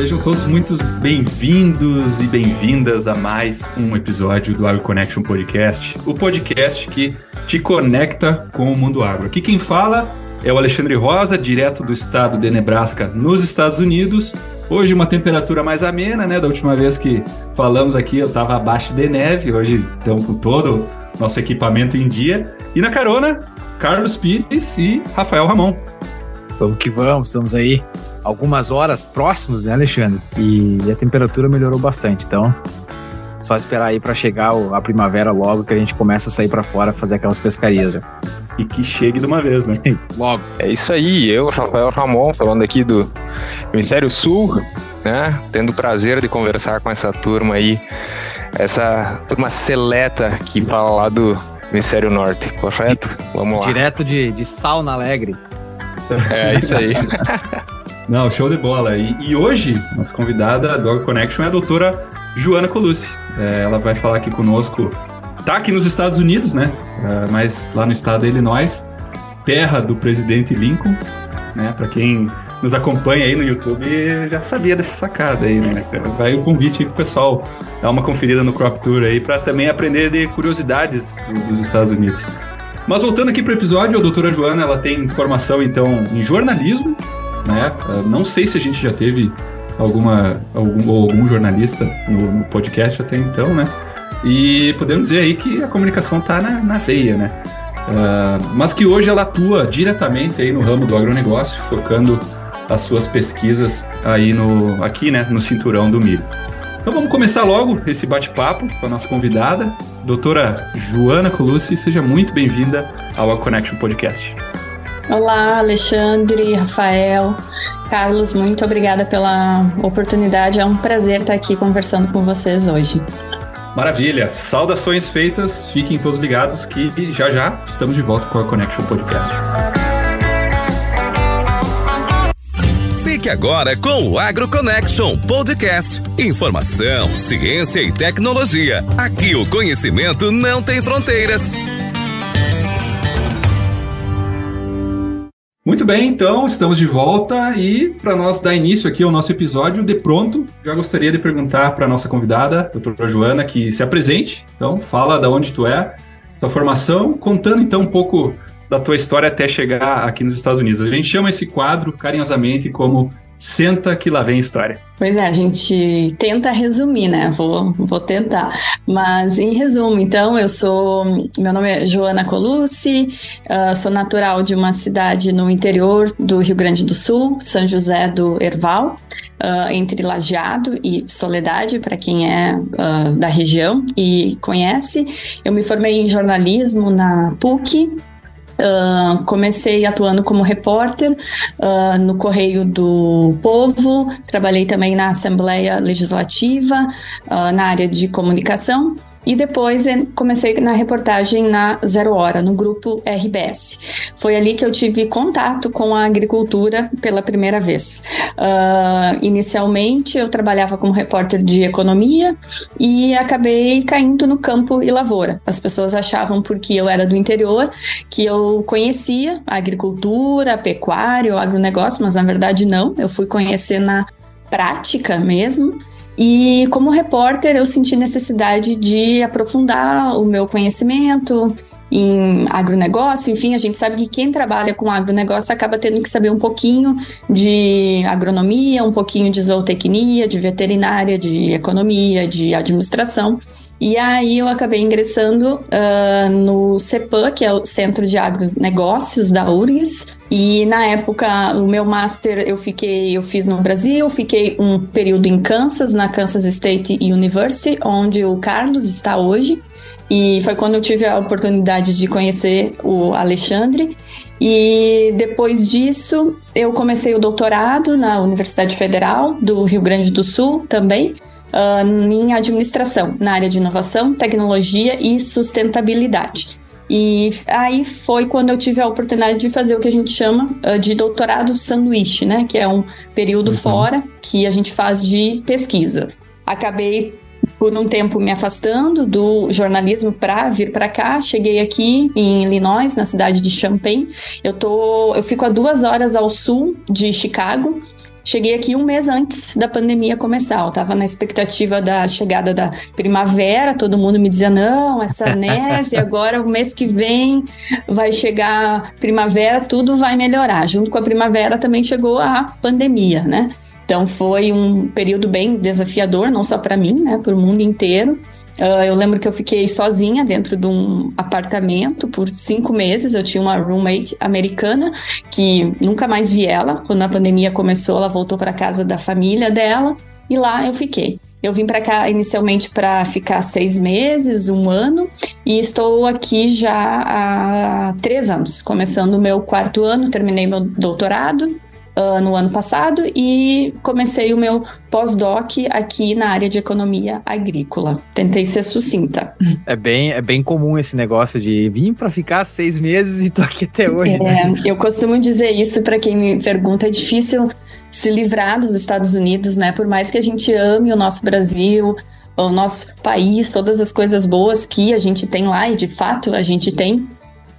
Sejam todos muito bem-vindos e bem-vindas a mais um episódio do Agro Connection Podcast, o podcast que te conecta com o mundo agro. Aqui quem fala é o Alexandre Rosa, direto do estado de Nebraska, nos Estados Unidos. Hoje uma temperatura mais amena, né? Da última vez que falamos aqui eu estava abaixo de neve, hoje estamos com todo o nosso equipamento em dia. E na carona, Carlos Pires e Rafael Ramon. Vamos que vamos, estamos aí algumas horas próximos, né, Alexandre? E a temperatura melhorou bastante, então só esperar aí para chegar a primavera logo que a gente começa a sair para fora fazer aquelas pescarias já. E que chegue de uma vez, né? logo. É isso aí, eu, Rafael Ramon, falando aqui do Hemisfério Sul, né? Tendo o prazer de conversar com essa turma aí, essa turma seleta que fala lá do Hemisfério Norte, correto? Vamos lá. Direto de, de Sauna Alegre. É isso aí. Não, show de bola. E, e, hoje, nossa convidada do Dog Connection é a doutora Joana Colucci. É, ela vai falar aqui conosco. Tá aqui nos Estados Unidos, né? É, mas lá no estado de Illinois, terra do presidente Lincoln, né? Para quem nos acompanha aí no YouTube já sabia dessa sacada aí, né? Vai o convite aí pro pessoal dar uma conferida no Crop Tour aí para também aprender de curiosidades dos Estados Unidos. Mas voltando aqui pro episódio, a doutora Joana, ela tem formação então em jornalismo, né? Não sei se a gente já teve alguma algum, algum jornalista no, no, podcast até então, né? E podemos dizer aí que a comunicação está na, na, veia, né? Uh, mas que hoje ela atua diretamente aí no ramo do agronegócio, focando as suas pesquisas aí no aqui, né, no cinturão do milho. Então vamos começar logo esse bate-papo com a nossa convidada, doutora Joana Colucci. Seja muito bem-vinda ao A Connection Podcast. Olá, Alexandre, Rafael, Carlos, muito obrigada pela oportunidade. É um prazer estar aqui conversando com vocês hoje. Maravilha, saudações feitas, fiquem todos ligados que já já estamos de volta com a Connection Podcast. Fique agora com o Agro Connection Podcast. Informação, ciência e tecnologia. Aqui o conhecimento não tem fronteiras. Bem, então estamos de volta e para nós dar início aqui ao nosso episódio, de pronto, já gostaria de perguntar para a nossa convidada, doutora Joana, que se apresente. Então, fala da onde tu é, tua formação, contando então um pouco da tua história até chegar aqui nos Estados Unidos. A gente chama esse quadro carinhosamente como Senta que lá vem história. Pois é, a gente tenta resumir, né? Vou, vou tentar. Mas em resumo, então, eu sou. Meu nome é Joana Colucci, uh, sou natural de uma cidade no interior do Rio Grande do Sul, São José do Herval. Uh, entre Lajeado e Soledade, para quem é uh, da região e conhece. Eu me formei em jornalismo na PUC, Comecei atuando como repórter uh, no Correio do Povo, trabalhei também na Assembleia Legislativa, uh, na área de comunicação e depois comecei na reportagem na Zero Hora, no grupo RBS. Foi ali que eu tive contato com a agricultura pela primeira vez. Uh, inicialmente, eu trabalhava como repórter de economia e acabei caindo no campo e lavoura. As pessoas achavam, porque eu era do interior, que eu conhecia a agricultura, pecuária, o agronegócio, mas na verdade não. Eu fui conhecer na prática mesmo. E como repórter, eu senti necessidade de aprofundar o meu conhecimento em agronegócio. Enfim, a gente sabe que quem trabalha com agronegócio acaba tendo que saber um pouquinho de agronomia, um pouquinho de zootecnia, de veterinária, de economia, de administração. E aí eu acabei ingressando uh, no CEPAM, que é o Centro de Agronegócios da URGS. E na época, o meu master eu fiquei, eu fiz no Brasil, fiquei um período em Kansas, na Kansas State University, onde o Carlos está hoje. E foi quando eu tive a oportunidade de conhecer o Alexandre. E depois disso, eu comecei o doutorado na Universidade Federal do Rio Grande do Sul também uh, em administração, na área de inovação, tecnologia e sustentabilidade. E aí foi quando eu tive a oportunidade de fazer o que a gente chama uh, de doutorado sanduíche, né? Que é um período uhum. fora que a gente faz de pesquisa. Acabei por um tempo me afastando do jornalismo para vir para cá. Cheguei aqui em Illinois, na cidade de Champaign. Eu tô, eu fico a duas horas ao sul de Chicago. Cheguei aqui um mês antes da pandemia começar. Eu estava na expectativa da chegada da primavera. Todo mundo me dizia: não, essa neve, agora o mês que vem vai chegar primavera, tudo vai melhorar. Junto com a primavera também chegou a pandemia, né? Então foi um período bem desafiador, não só para mim, né, para o mundo inteiro. Uh, eu lembro que eu fiquei sozinha dentro de um apartamento por cinco meses. Eu tinha uma roommate americana que nunca mais vi ela. Quando a pandemia começou, ela voltou para casa da família dela e lá eu fiquei. Eu vim para cá inicialmente para ficar seis meses, um ano, e estou aqui já há três anos, começando o meu quarto ano, terminei meu doutorado uh, no ano passado e comecei o meu pós-doc aqui na área de economia agrícola. Tentei ser sucinta. É bem, é bem comum esse negócio de vir para ficar seis meses e tô aqui até hoje. É, né? Eu costumo dizer isso para quem me pergunta, é difícil se livrar dos Estados Unidos, né? Por mais que a gente ame o nosso Brasil, o nosso país, todas as coisas boas que a gente tem lá, e de fato a gente tem,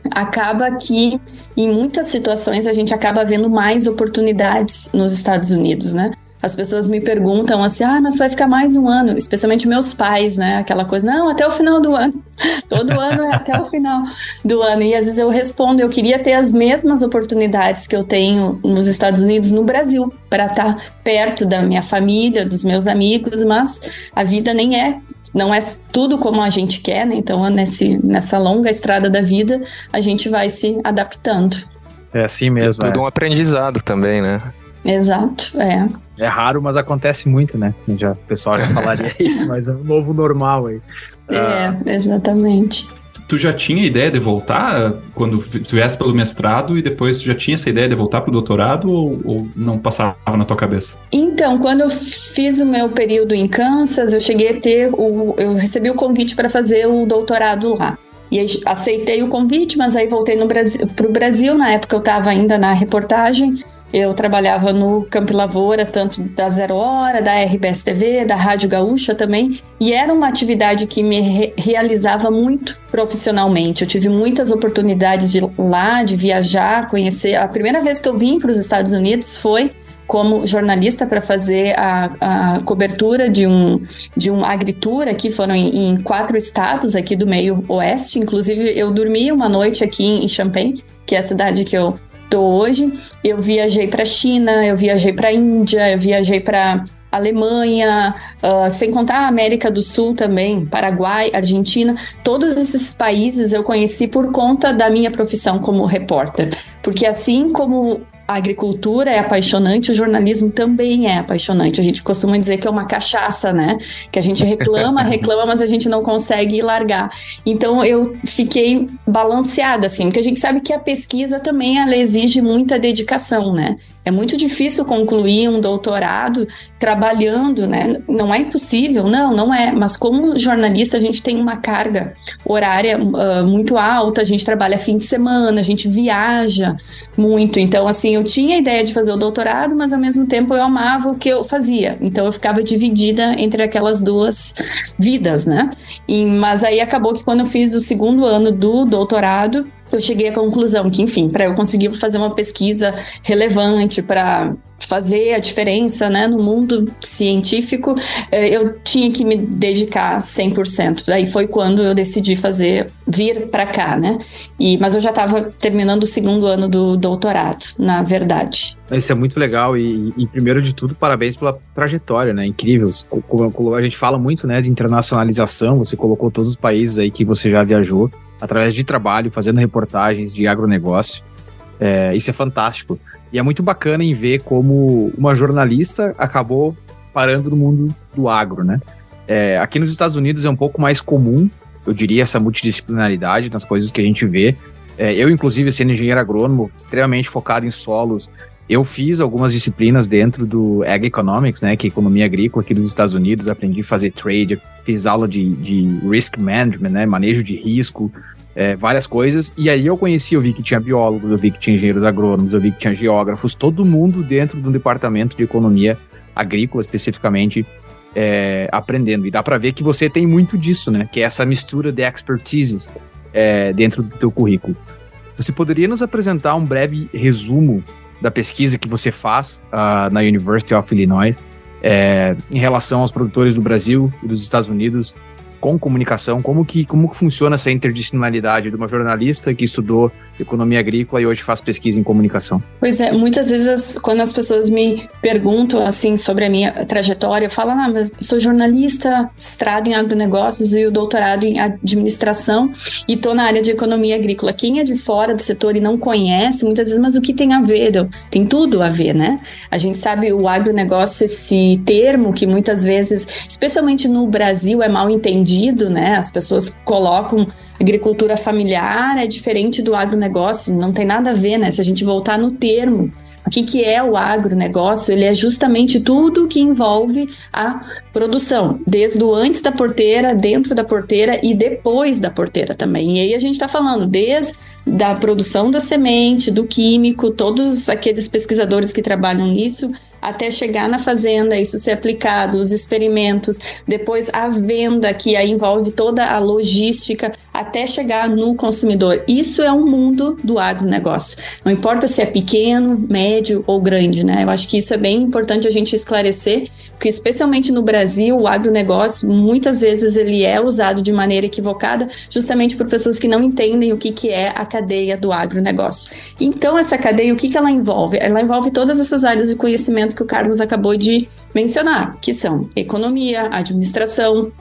acaba que em muitas situações a gente acaba vendo mais oportunidades nos Estados Unidos, né? As pessoas me perguntam assim: ah, mas vai ficar mais um ano, especialmente meus pais, né? Aquela coisa, não, até o final do ano. Todo ano é até o final do ano. E às vezes eu respondo: eu queria ter as mesmas oportunidades que eu tenho nos Estados Unidos, no Brasil, para estar perto da minha família, dos meus amigos, mas a vida nem é. Não é tudo como a gente quer, né? Então, nesse, nessa longa estrada da vida, a gente vai se adaptando. É assim mesmo. É tudo é. um aprendizado também, né? Exato, é. É raro, mas acontece muito, né? Já, o pessoal já falaria isso, mas é um novo normal aí. É, ah, exatamente. Tu já tinha ideia de voltar quando viesse pelo mestrado e depois tu já tinha essa ideia de voltar para o doutorado ou, ou, não passava na tua cabeça? Então, quando eu fiz o meu período em Kansas, eu cheguei a ter o, eu recebi o convite para fazer o doutorado lá. E aceitei o convite, mas aí voltei para o Brasil. Na época eu estava ainda na reportagem eu trabalhava no Campo Lavoura, tanto da Zero Hora, da RBS TV, da Rádio Gaúcha também, e era uma atividade que me re realizava muito profissionalmente. Eu tive muitas oportunidades de lá, de viajar, conhecer. A primeira vez que eu vim para os Estados Unidos foi como jornalista para fazer a, a, cobertura de um de um agritura que foram em, em, quatro estados aqui do meio oeste. Inclusive eu dormi uma noite aqui em Champaign, que é a cidade que eu tô hoje. Eu viajei para China, eu viajei para Índia, eu viajei para Alemanha, uh, sem contar a América do Sul também, Paraguai, Argentina, todos esses países eu conheci por conta da minha profissão como repórter. Porque assim como a agricultura é apaixonante, o jornalismo também é apaixonante. A gente costuma dizer que é uma cachaça, né? Que a gente reclama, reclama, mas a gente não consegue largar. Então eu fiquei balanceada, assim, porque a gente sabe que a pesquisa também ela exige muita dedicação, né? É muito difícil concluir um doutorado trabalhando, né? Não é impossível, não, não é. Mas como jornalista, a gente tem uma carga horária uh, muito alta, a gente trabalha fim de semana, a gente viaja muito. Então, assim, eu tinha a ideia de fazer o doutorado, mas ao mesmo tempo eu amava o que eu fazia. Então, eu ficava dividida entre aquelas duas vidas, né? E, mas aí acabou que quando eu fiz o segundo ano do doutorado, eu cheguei à conclusão que, enfim, para eu conseguir fazer uma pesquisa relevante, para fazer a diferença né, no mundo científico, eh, eu tinha que me dedicar 100%. Daí foi quando eu decidi fazer, vir para cá, né? E, mas eu já estava terminando o segundo ano do doutorado, na verdade. Isso é muito legal e, e, primeiro de tudo, parabéns pela trajetória, né? Incrível. A gente fala muito, né, de internacionalização, você colocou todos os países aí que você já viajou através de trabalho, fazendo reportagens de agronegócio. É, isso é fantástico. E é muito bacana em ver como uma jornalista acabou parando no mundo do agro, né? É, aqui nos Estados Unidos é um pouco mais comum, eu diria, essa multidisciplinaridade nas coisas que a gente vê. É, eu, inclusive, sendo engenheiro agrônomo, extremamente focado em solos, eu fiz algumas disciplinas dentro do Ag Economics, né, que é economia agrícola aqui dos Estados Unidos, aprendi a fazer trade, fiz aula de, de risk management, né, manejo de risco, é, várias coisas. E aí eu conheci, eu vi que tinha biólogos, eu vi que tinha engenheiros agrônomos, eu vi que tinha geógrafos, todo mundo dentro de um departamento de economia agrícola especificamente. é, aprendendo. E dá para ver que você tem muito disso, né? Que é essa mistura de expertises é, dentro do teu currículo. Você poderia nos apresentar um breve resumo da pesquisa que você faz uh, na University of Illinois é, em relação aos produtores do Brasil e dos Estados Unidos com comunicação, como que, como que funciona essa interdisciplinaridade de uma jornalista que estudou economia agrícola e hoje faz pesquisa em comunicação? Pois é, muitas vezes quando as pessoas me perguntam assim sobre a minha trajetória, eu falo, ah, eu sou jornalista, estrado em agronegócios e o doutorado em administração e tô na área de economia agrícola. Quem é de fora do setor e não conhece, muitas vezes, mas o que tem a ver? Tem tudo a ver, né? A gente sabe o agronegócio, esse termo que muitas vezes, especialmente no Brasil, é mal entendido, né? As pessoas colocam agricultura familiar é diferente do agronegócio, não tem nada a ver, né? Se a gente voltar no termo, o que, que é o agronegócio? Ele é justamente tudo que envolve a produção, desde o antes da porteira, dentro da porteira e depois da porteira também. E aí a gente está falando desde da produção da semente, do químico, todos aqueles pesquisadores que trabalham nisso até chegar na fazenda, isso ser aplicado, os experimentos, depois a venda, que aí envolve toda a logística, até chegar no consumidor. Isso é um mundo do agronegócio. Não importa se é pequeno, médio ou grande, né? Eu acho que isso é bem importante a gente esclarecer, porque especialmente no Brasil, o agronegócio, muitas vezes ele é usado de maneira equivocada, justamente por pessoas que não entendem o que, que é a cadeia do agronegócio. Então, essa cadeia, o que, que ela envolve? Ela envolve todas essas áreas de conhecimento que o Carlos acabou de mencionar, que são economia, administração,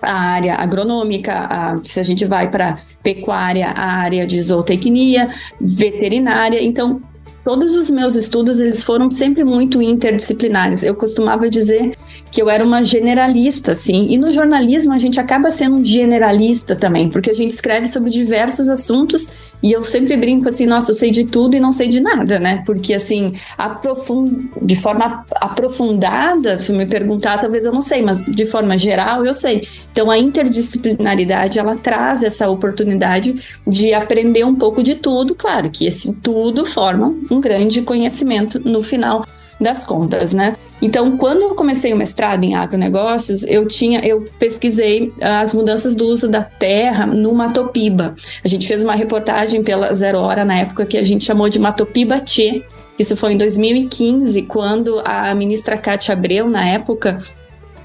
a área agronômica, a, se a gente vai para pecuária, a área de zootecnia, veterinária. Então, todos os meus estudos eles foram sempre muito interdisciplinares. Eu costumava dizer que eu era uma generalista, assim. E no jornalismo a gente acaba sendo generalista também, porque a gente escreve sobre diversos assuntos e eu sempre brinco assim, nossa, eu sei de tudo e não sei de nada, né? Porque assim, aprofund... de forma aprofundada, se me perguntar, talvez eu não sei, mas de forma geral eu sei. Então a interdisciplinaridade ela traz essa oportunidade de aprender um pouco de tudo, claro que esse tudo forma um grande conhecimento no final das contas, né? Então, quando eu comecei o mestrado em agronegócios, eu tinha, eu pesquisei as mudanças do uso da terra no Matopiba. A gente fez uma reportagem pela Zero Hora na época que a gente chamou de Matopiba Tchê. Isso foi em 2015, quando a ministra Cátia Abreu, na época,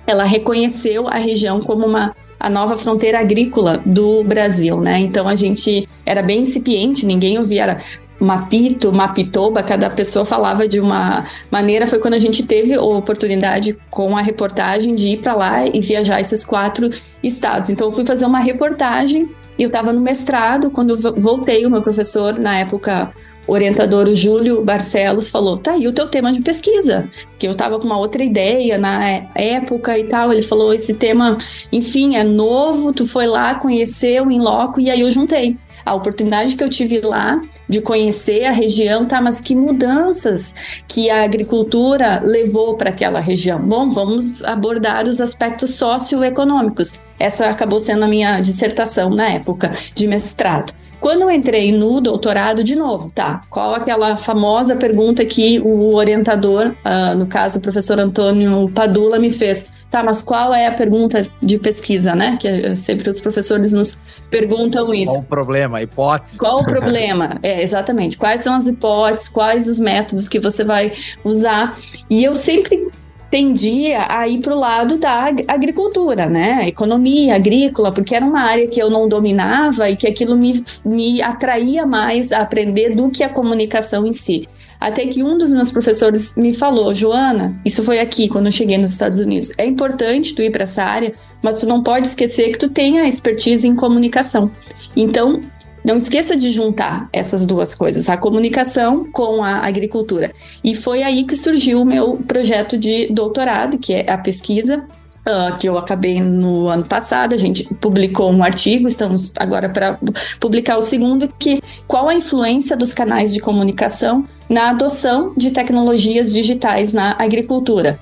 ela reconheceu a região como uma a nova fronteira agrícola do Brasil, né? Então a gente era bem incipiente, ninguém ouvia, era Mapito, Mapitoba, cada pessoa falava de uma maneira. Foi quando a gente teve a oportunidade com a reportagem de ir para lá e viajar esses quatro estados. Então, eu fui fazer uma reportagem e eu estava no mestrado. Quando voltei, o meu professor, na época, orientador, o Júlio Barcelos, falou: tá aí o teu tema de pesquisa, que eu estava com uma outra ideia na época e tal. Ele falou: esse tema, enfim, é novo, tu foi lá, conheceu em loco, e aí eu juntei a oportunidade que eu tive lá de conhecer a região, tá? Mas que mudanças que a agricultura levou para aquela região? Bom, vamos abordar os aspectos socioeconômicos. Essa acabou sendo a minha dissertação na época de mestrado. Quando eu entrei no doutorado, de novo, tá? Qual aquela famosa pergunta que o orientador, uh, no caso o professor Antônio Padula, me fez? Tá, mas qual é a pergunta de pesquisa, né? Que sempre os professores nos perguntam isso. Qual o problema? Hipótese? Qual o problema? É, exatamente. Quais são as hipóteses, quais os métodos que você vai usar? E eu sempre tendia a ir para o lado da agricultura, né? Economia agrícola, porque era uma área que eu não dominava e que aquilo me, me atraía mais a aprender do que a comunicação em si. Até que um dos meus professores me falou, Joana, isso foi aqui quando eu cheguei nos Estados Unidos. É importante tu ir para essa área, mas tu não pode esquecer que tu tem a expertise em comunicação. Então, não esqueça de juntar essas duas coisas, a comunicação com a agricultura. E foi aí que surgiu o meu projeto de doutorado, que é a pesquisa Uh, que eu acabei no ano passado, a gente publicou um artigo, estamos agora para publicar o segundo, que qual a influência dos canais de comunicação na adoção de tecnologias digitais na agricultura.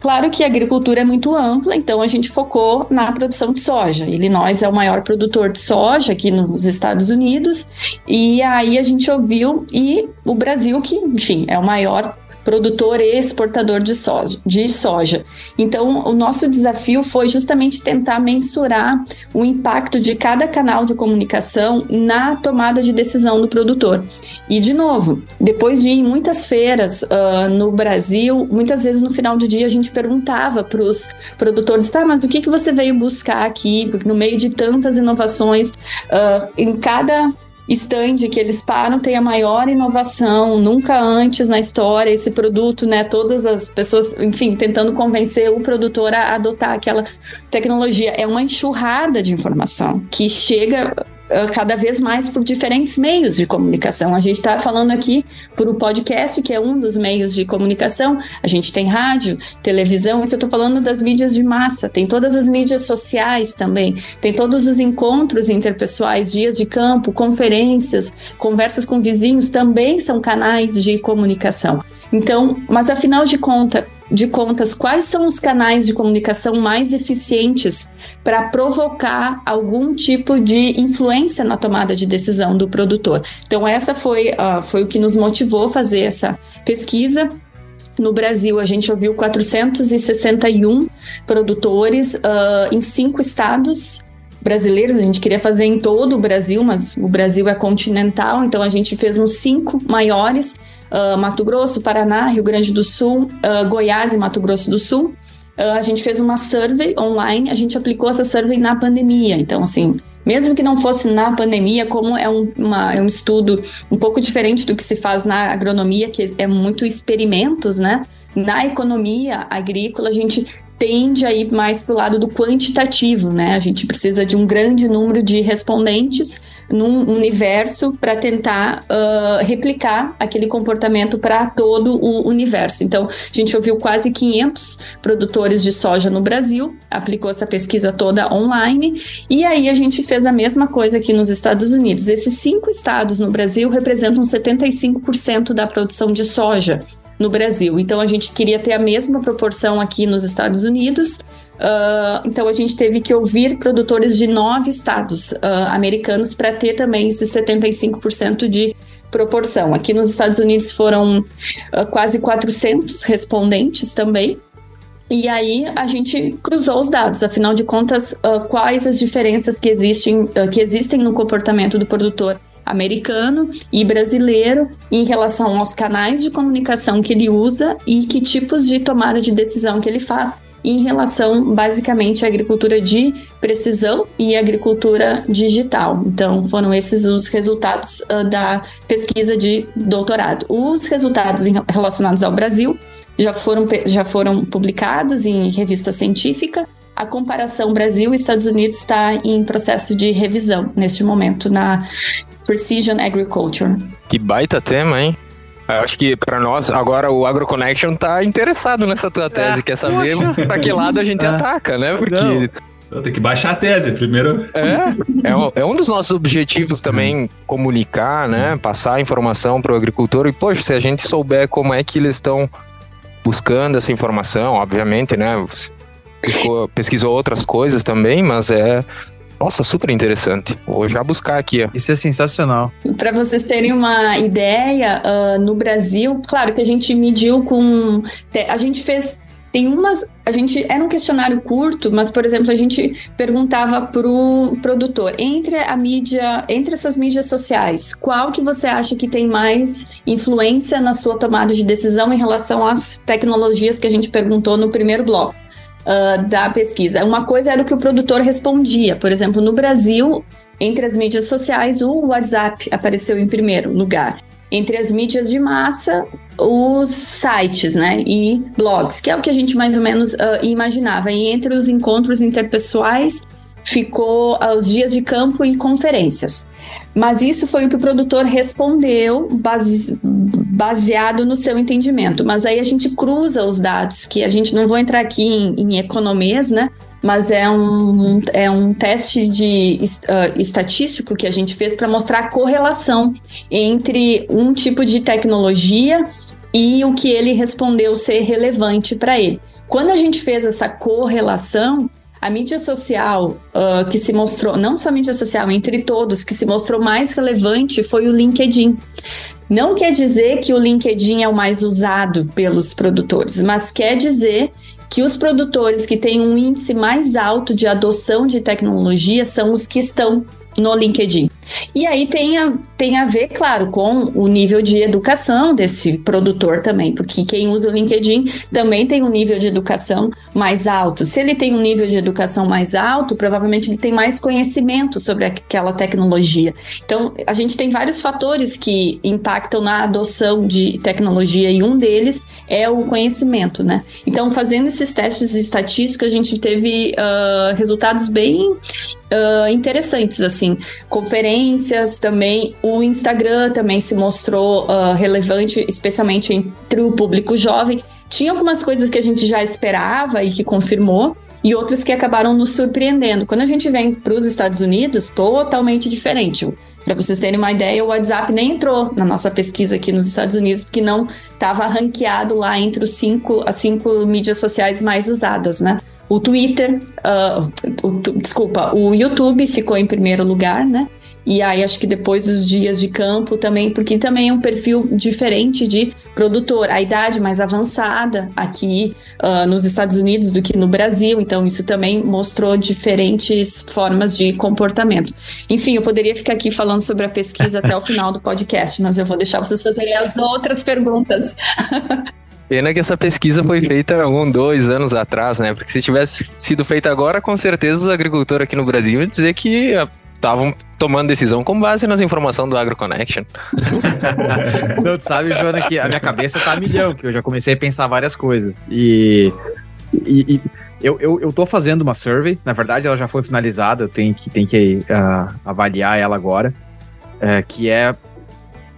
Claro que a agricultura é muito ampla, então a gente focou na produção de soja. Illinois é o maior produtor de soja aqui nos Estados Unidos, e aí a gente ouviu, e o Brasil, que, enfim, é o maior produtor e exportador de soja, de soja. Então, o nosso desafio foi justamente tentar mensurar o impacto de cada canal de comunicação na tomada de decisão do produtor. E, de novo, depois de ir em muitas feiras uh, no Brasil, muitas vezes no final do dia a gente perguntava para os produtores, tá, mas o que, que você veio buscar aqui? Porque no meio de tantas inovações, uh, em cada stand que eles param tem a maior inovação, nunca antes na história esse produto, né? Todas as pessoas, enfim, tentando convencer o produtor a adotar aquela tecnologia. É uma enxurrada de informação que chega cada vez mais por diferentes meios de comunicação. A gente está falando aqui por um podcast, que é um dos meios de comunicação. A gente tem rádio, televisão, isso eu estou falando das mídias de massa. Tem todas as mídias sociais também. Tem todos os encontros interpessoais, dias de campo, conferências, conversas com vizinhos também são canais de comunicação. Então, mas afinal de conta, de contas, quais são os canais de comunicação mais eficientes para provocar algum tipo de influência na tomada de decisão do produtor. Então, essa foi, uh, foi o que nos motivou a fazer essa pesquisa. No Brasil, a gente ouviu 461 produtores uh, em cinco estados brasileiros. A gente queria fazer em todo o Brasil, mas o Brasil é continental, então a gente fez uns cinco maiores uh, Mato Grosso, Paraná, Rio Grande do Sul, uh, Goiás e Mato Grosso do Sul. Uh, a gente fez uma survey online, a gente aplicou essa survey na pandemia. Então, assim, mesmo que não fosse na pandemia, como é um, uma, é um estudo um pouco diferente do que se faz na agronomia, que é muito experimentos, né? Na economia agrícola, a gente tende a ir mais para o lado do quantitativo, né? A gente precisa de um grande número de respondentes num universo para tentar uh, replicar aquele comportamento para todo o universo. Então, a gente ouviu quase 500 produtores de soja no Brasil, aplicou essa pesquisa toda online, e aí a gente fez a mesma coisa aqui nos Estados Unidos. Esses cinco estados no Brasil representam 75% da produção de soja no Brasil. Então a gente queria ter a mesma proporção aqui nos Estados Unidos. Uh, então a gente teve que ouvir produtores de nove estados uh, americanos para ter também esses 75% de proporção. Aqui nos Estados Unidos foram uh, quase 400 respondentes também. E aí a gente cruzou os dados, afinal de contas, quais as diferenças que existem, que existem no comportamento do produtor americano e brasileiro em relação aos canais de comunicação que ele usa e que tipos de tomada de decisão que ele faz em relação basicamente à agricultura de precisão e agricultura digital. Então, foram esses os resultados uh, da pesquisa de doutorado. Os resultados relacionados ao Brasil já foram, já foram publicados em revista científica. A comparação Brasil Estados Unidos está em processo de revisão neste momento na Precision Agriculture. Que baita tema, hein? Eu acho que para nós, agora o AgroConnection tá interessado nessa tua tese, é, quer saber para que lado a gente é. ataca, né? Porque. Não. Tem que baixar a tese primeiro. É, é, um, é um dos nossos objetivos também, comunicar, né? Passar informação para o agricultor. E, poxa, se a gente souber como é que eles estão buscando essa informação, obviamente, né? Pesquisou, pesquisou outras coisas também, mas é nossa, super interessante. Vou já buscar aqui. Ó. Isso é sensacional. Para vocês terem uma ideia, uh, no Brasil, claro que a gente mediu com. A gente fez tem umas. A gente. Era um questionário curto, mas, por exemplo, a gente perguntava pro produtor, entre a mídia, entre essas mídias sociais, qual que você acha que tem mais influência na sua tomada de decisão em relação às tecnologias que a gente perguntou no primeiro bloco? Uh, da pesquisa. Uma coisa era o que o produtor respondia. Por exemplo, no Brasil, entre as mídias sociais, o WhatsApp apareceu em primeiro lugar. Entre as mídias de massa, os sites, né, e blogs, que é o que a gente mais ou menos uh, imaginava. E entre os encontros interpessoais, ficou uh, os dias de campo e conferências. Mas isso foi o que o produtor respondeu base, baseado no seu entendimento. Mas aí a gente cruza os dados, que a gente não vou entrar aqui em, em economias, né? Mas é um, é um teste de uh, estatístico que a gente fez para mostrar a correlação entre um tipo de tecnologia e o que ele respondeu ser relevante para ele. Quando a gente fez essa correlação, a mídia social uh, que se mostrou, não só a mídia social, entre todos, que se mostrou mais relevante foi o LinkedIn. Não quer dizer que o LinkedIn é o mais usado pelos produtores, mas quer dizer que os produtores que têm um índice mais alto de adoção de tecnologia são os que estão no LinkedIn. E aí tem a, tem a ver, claro, com o nível de educação desse produtor também, porque quem usa o LinkedIn também tem um nível de educação mais alto. Se ele tem um nível de educação mais alto, provavelmente ele tem mais conhecimento sobre aquela tecnologia. Então, a gente tem vários fatores que impactam na adoção de tecnologia e um deles é o conhecimento, né? Então, fazendo esses testes estatísticos, a gente teve uh, resultados bem uh, interessantes, assim. Conferências também, o Instagram também se mostrou uh, relevante, especialmente entre o público jovem. Tinha algumas coisas que a gente já esperava e que confirmou, e outras que acabaram nos surpreendendo. Quando a gente vem para os Estados Unidos, totalmente diferente. Para vocês terem uma ideia, o WhatsApp nem entrou na nossa pesquisa aqui nos Estados Unidos, porque não estava ranqueado lá entre os cinco, as cinco mídias sociais mais usadas, né? O Twitter, uh, o, desculpa, o YouTube ficou em primeiro lugar, né? E aí acho que depois dos dias de campo também, porque também é um perfil diferente de produtor, a idade mais avançada aqui uh, nos Estados Unidos do que no Brasil, então isso também mostrou diferentes formas de comportamento. Enfim, eu poderia ficar aqui falando sobre a pesquisa até o final do podcast, mas eu vou deixar vocês fazerem as outras perguntas. Pena que essa pesquisa foi feita um, dois anos atrás, né? Porque se tivesse sido feita agora, com certeza os agricultores aqui no Brasil iam dizer que estavam tomando decisão com base nas informações do AgroConnection. Não, tu sabe, Joana, que a minha cabeça tá a milhão, que eu já comecei a pensar várias coisas. E, e, e eu, eu, eu tô fazendo uma survey, na verdade ela já foi finalizada, eu tenho que, tenho que uh, avaliar ela agora, uh, que é a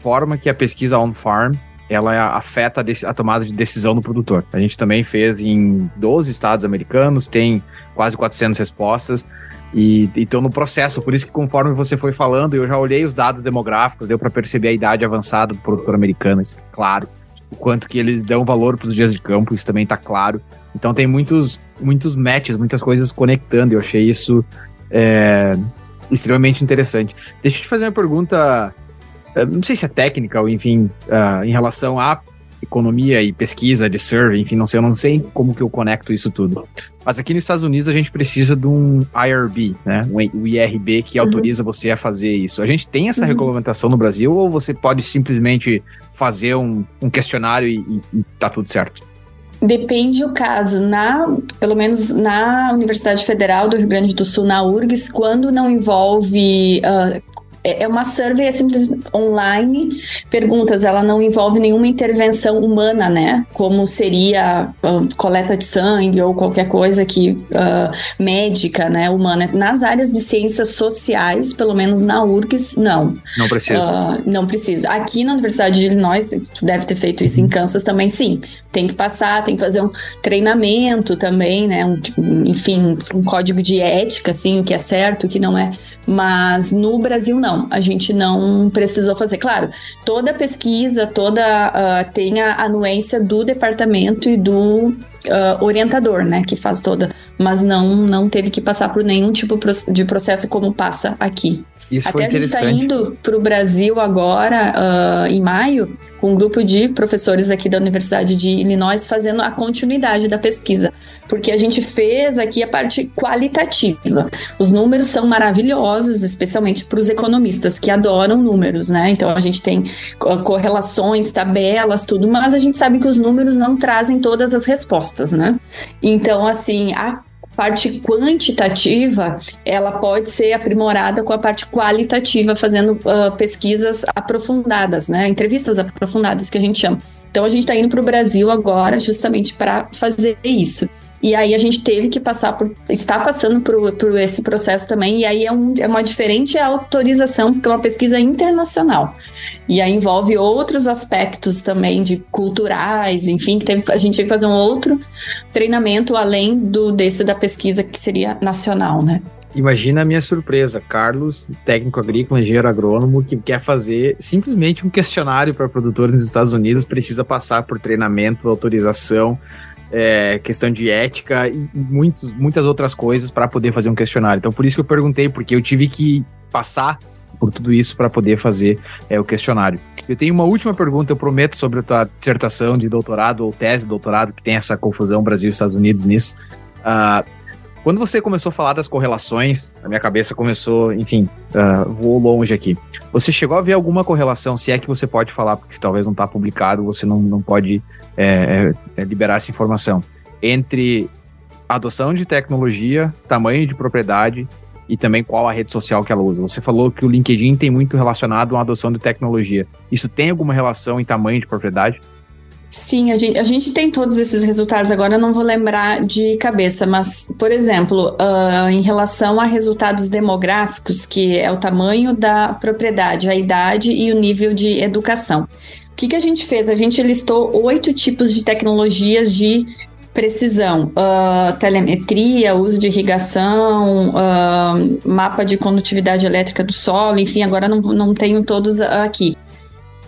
forma que a pesquisa on-farm ela afeta a, a, tomada de decisão do produtor. A gente também fez em 12 estados americanos, tem quase 400 respostas e estão no processo. Por isso que conforme você foi falando, eu já olhei os dados demográficos, deu para perceber a idade avançada do produtor americano, isso é claro. O quanto que eles dão valor para os dias de campo, isso também está claro. Então tem muitos, muitos matches, muitas coisas conectando. Eu achei isso é, extremamente interessante. Deixa eu te fazer uma pergunta não sei se é técnica ou enfim, uh, em relação à economia e pesquisa de survey, enfim, não sei, eu não sei como que eu conecto isso tudo. Mas aqui nos Estados Unidos a gente precisa de um IRB, né? Um IRB que uhum. autoriza você a fazer isso. A gente tem essa uhum. regulamentação no Brasil ou você pode simplesmente fazer um, um questionário e, e, e tá tudo certo? Depende o caso. Na, pelo menos na Universidade Federal do Rio Grande do Sul, na URGS, quando não envolve uh, é, é uma survey é simples online, perguntas, ela não envolve nenhuma intervenção humana, né? Como seria uh, coleta de sangue ou qualquer coisa que uh, médica, né, humana. Nas áreas de ciências sociais, pelo menos na URGS, não. Não precisa. Uh, não precisa. Aqui na Universidade de Illinois, deve ter feito isso em Kansas também, sim. Tem que passar, tem que fazer um treinamento também, né? Um, tipo, enfim, um código de ética, assim, o que é certo, o que não é. Mas no Brasil, não a gente não precisou fazer. Claro, toda pesquisa, toda uh, tem a anuência do departamento e do uh, orientador, né, que faz toda, mas não, não teve que passar por nenhum tipo de processo como passa aqui. Isso Até a gente está indo para o Brasil agora, uh, em maio, com um grupo de professores aqui da Universidade de Illinois fazendo a continuidade da pesquisa, porque a gente fez aqui a parte qualitativa. Os números são maravilhosos, especialmente para os economistas que adoram números, né? Então a gente tem correlações, tabelas, tudo, mas a gente sabe que os números não trazem todas as respostas, né? Então, assim, a parte quantitativa, ela pode ser aprimorada com a parte qualitativa, fazendo uh, pesquisas aprofundadas, né? Entrevistas aprofundadas que a gente chama. Então a gente está indo para o Brasil agora justamente para fazer isso. E aí a gente teve que passar por, está passando por, por esse processo também, e aí é, um, é uma diferente autorização, porque é uma pesquisa internacional. E aí envolve outros aspectos também de culturais, enfim, teve, a gente teve que fazer um outro treinamento além do desse da pesquisa que seria nacional, né? Imagina a minha surpresa, Carlos, técnico agrícola, engenheiro agrônomo, que quer fazer simplesmente um questionário para produtores nos Estados Unidos, precisa passar por treinamento, autorização, é, questão de ética e muitos, muitas outras coisas para poder fazer um questionário. Então, por isso que eu perguntei, porque eu tive que passar por tudo isso para poder fazer é, o questionário. Eu tenho uma última pergunta, eu prometo, sobre a tua dissertação de doutorado ou tese de doutorado, que tem essa confusão Brasil e Estados Unidos nisso. Uh, quando você começou a falar das correlações, a minha cabeça começou, enfim, uh, voou longe aqui. Você chegou a ver alguma correlação, se é que você pode falar, porque talvez não está publicado, você não, não pode é, é, liberar essa informação, entre adoção de tecnologia, tamanho de propriedade e também qual a rede social que ela usa. Você falou que o LinkedIn tem muito relacionado à adoção de tecnologia. Isso tem alguma relação em tamanho de propriedade? Sim, a gente, a gente tem todos esses resultados agora, eu não vou lembrar de cabeça, mas, por exemplo, uh, em relação a resultados demográficos, que é o tamanho da propriedade, a idade e o nível de educação. O que, que a gente fez? A gente listou oito tipos de tecnologias de precisão, uh, telemetria, uso de irrigação, uh, mapa de condutividade elétrica do solo, enfim, agora não, não tenho todos aqui.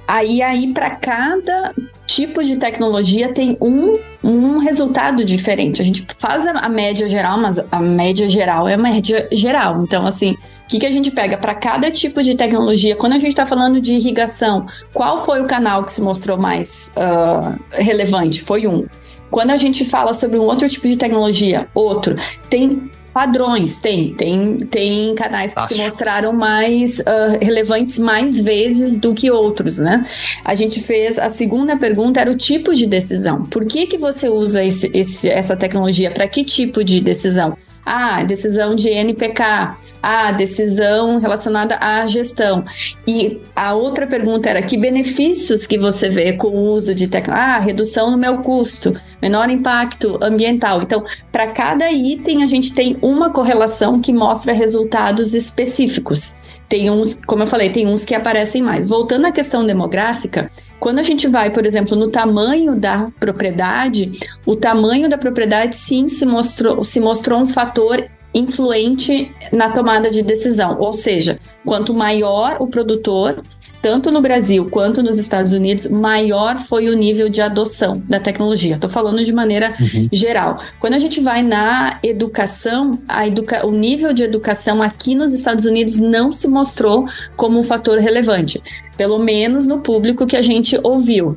Aí, aí para cada tipo de tecnologia tem um, um resultado diferente. A gente faz a, a média geral, mas a média geral é a média geral. Então, assim, o que, que a gente pega para cada tipo de tecnologia? Quando a gente está falando de irrigação, qual foi o canal que se mostrou mais uh, relevante? Foi um. Quando a gente fala sobre um outro tipo de tecnologia, outro. Tem padrões, tem. Tem, tem canais que Acho. se mostraram mais uh, relevantes mais vezes do que outros, né? A gente fez, a segunda pergunta era o tipo de decisão. Por que, que você usa esse, esse, essa tecnologia? Para que tipo de decisão? Ah, decisão de NPK. Ah, decisão relacionada à gestão. E a outra pergunta era: que benefícios que você vê com o uso de tecnologia? Ah, redução no meu custo, menor impacto ambiental. Então, para cada item, a gente tem uma correlação que mostra resultados específicos. Tem uns, como eu falei, tem uns que aparecem mais. Voltando à questão demográfica, quando a gente vai, por exemplo, no tamanho da propriedade, o tamanho da propriedade sim se mostrou, se mostrou um fator influente na tomada de decisão. Ou seja, quanto maior o produtor, tanto no Brasil quanto nos Estados Unidos, maior foi o nível de adoção da tecnologia. Estou falando de maneira uhum. geral. Quando a gente vai na educação, educa o nível de educação aqui nos Estados Unidos não se mostrou como um fator relevante, pelo menos no público que a gente ouviu.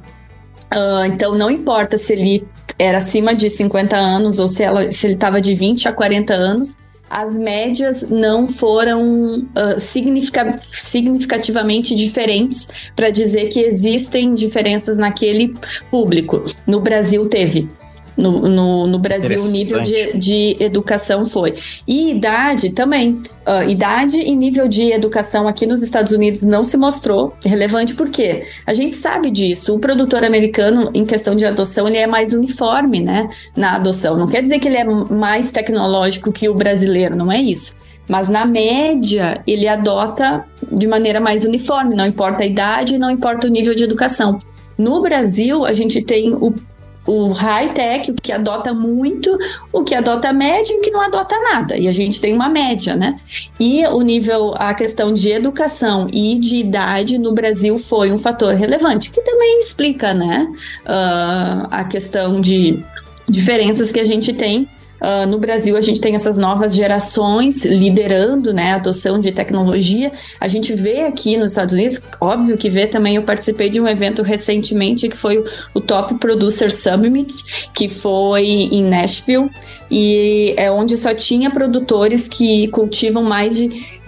Uh, então, não importa se ele era acima de 50 anos ou se, ela, se ele estava de 20 a 40 anos, as médias não foram uh, significa significativamente diferentes para dizer que existem diferenças naquele público. No Brasil teve. No, no, no Brasil, o nível de, de educação foi. E idade também. Uh, idade e nível de educação aqui nos Estados Unidos não se mostrou relevante, porque a gente sabe disso. O produtor americano, em questão de adoção, ele é mais uniforme né, na adoção. Não quer dizer que ele é mais tecnológico que o brasileiro, não é isso. Mas na média, ele adota de maneira mais uniforme, não importa a idade, não importa o nível de educação. No Brasil, a gente tem o o high-tech, o que adota muito, o que adota médio e o que não adota nada. E a gente tem uma média, né? E o nível, a questão de educação e de idade no Brasil foi um fator relevante, que também explica, né? Uh, a questão de diferenças que a gente tem Uh, no Brasil, a gente tem essas novas gerações liderando né, a adoção de tecnologia. A gente vê aqui nos Estados Unidos, óbvio que vê também, eu participei de um evento recentemente que foi o, Top Producer Summit, que foi em Nashville, e é onde só tinha produtores que cultivam mais de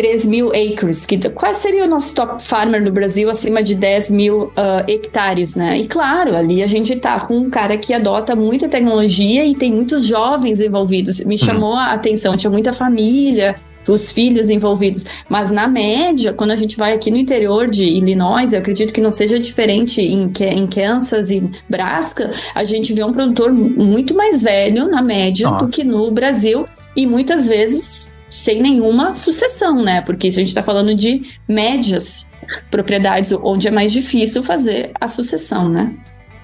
3 mil acres, que qual seria o nosso top farmer no Brasil acima de 10 mil uh, hectares, né? E claro, ali a gente tá com um cara que adota muita tecnologia e tem muitos jovens envolvidos. Me uhum. chamou a atenção, tinha muita família, os filhos envolvidos. Mas na média, quando a gente vai aqui no interior de Illinois, eu acredito que não seja diferente em, em Kansas e Nebraska, a gente vê um produtor muito mais velho na média Nossa. do que no Brasil. E muitas vezes sem nenhuma sucessão, né? Porque se a gente está falando de médias propriedades, onde é mais difícil fazer a sucessão, né?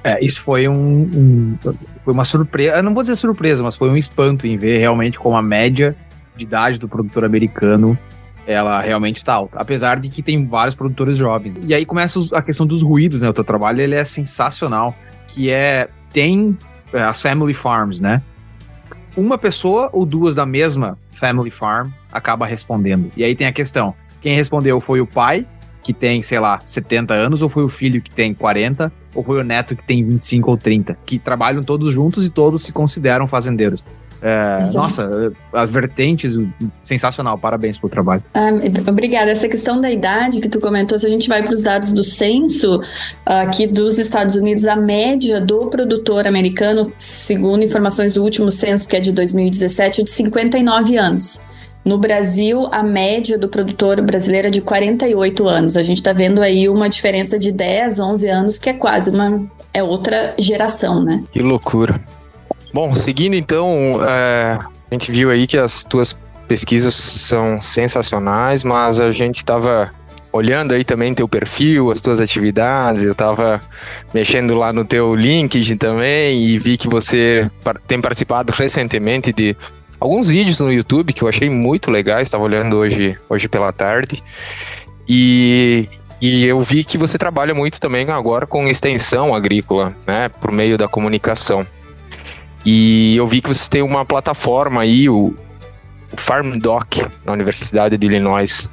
É, isso foi um, um, foi uma surpresa, não vou dizer surpresa, mas foi um espanto em ver realmente como a média de idade do produtor americano ela realmente está alta, apesar de que tem vários produtores jovens. E aí começa a questão dos ruídos, né? O teu trabalho ele é sensacional, que é tem é, as family farms, né? Uma pessoa ou duas da mesma Family Farm acaba respondendo. E aí tem a questão: quem respondeu foi o pai, que tem, sei lá, 70 anos, ou foi o filho que tem 40, ou foi o neto que tem 25 ou 30, que trabalham todos juntos e todos se consideram fazendeiros. É, nossa, as vertentes, sensacional, parabéns pelo trabalho. Ah, obrigada. Essa questão da idade que tu comentou, se a gente vai para os dados do censo aqui dos Estados Unidos, a média do produtor americano, segundo informações do último censo, que é de 2017, é de 59 anos. No Brasil, a média do produtor brasileiro é de 48 anos. A gente está vendo aí uma diferença de 10, 11 anos, que é quase uma é outra geração, né? Que loucura. Bom, seguindo então, é, a gente viu aí que as tuas pesquisas são sensacionais, mas a gente estava olhando aí também teu perfil, as tuas atividades, eu estava mexendo lá no teu LinkedIn também e vi que você tem participado recentemente de alguns vídeos no YouTube que eu achei muito legais, estava olhando hoje, hoje pela tarde. E, e eu vi que você trabalha muito também agora com extensão agrícola, né, por meio da comunicação. E eu vi que você tem uma plataforma aí, o, o Farm Doc, na Universidade de Illinois.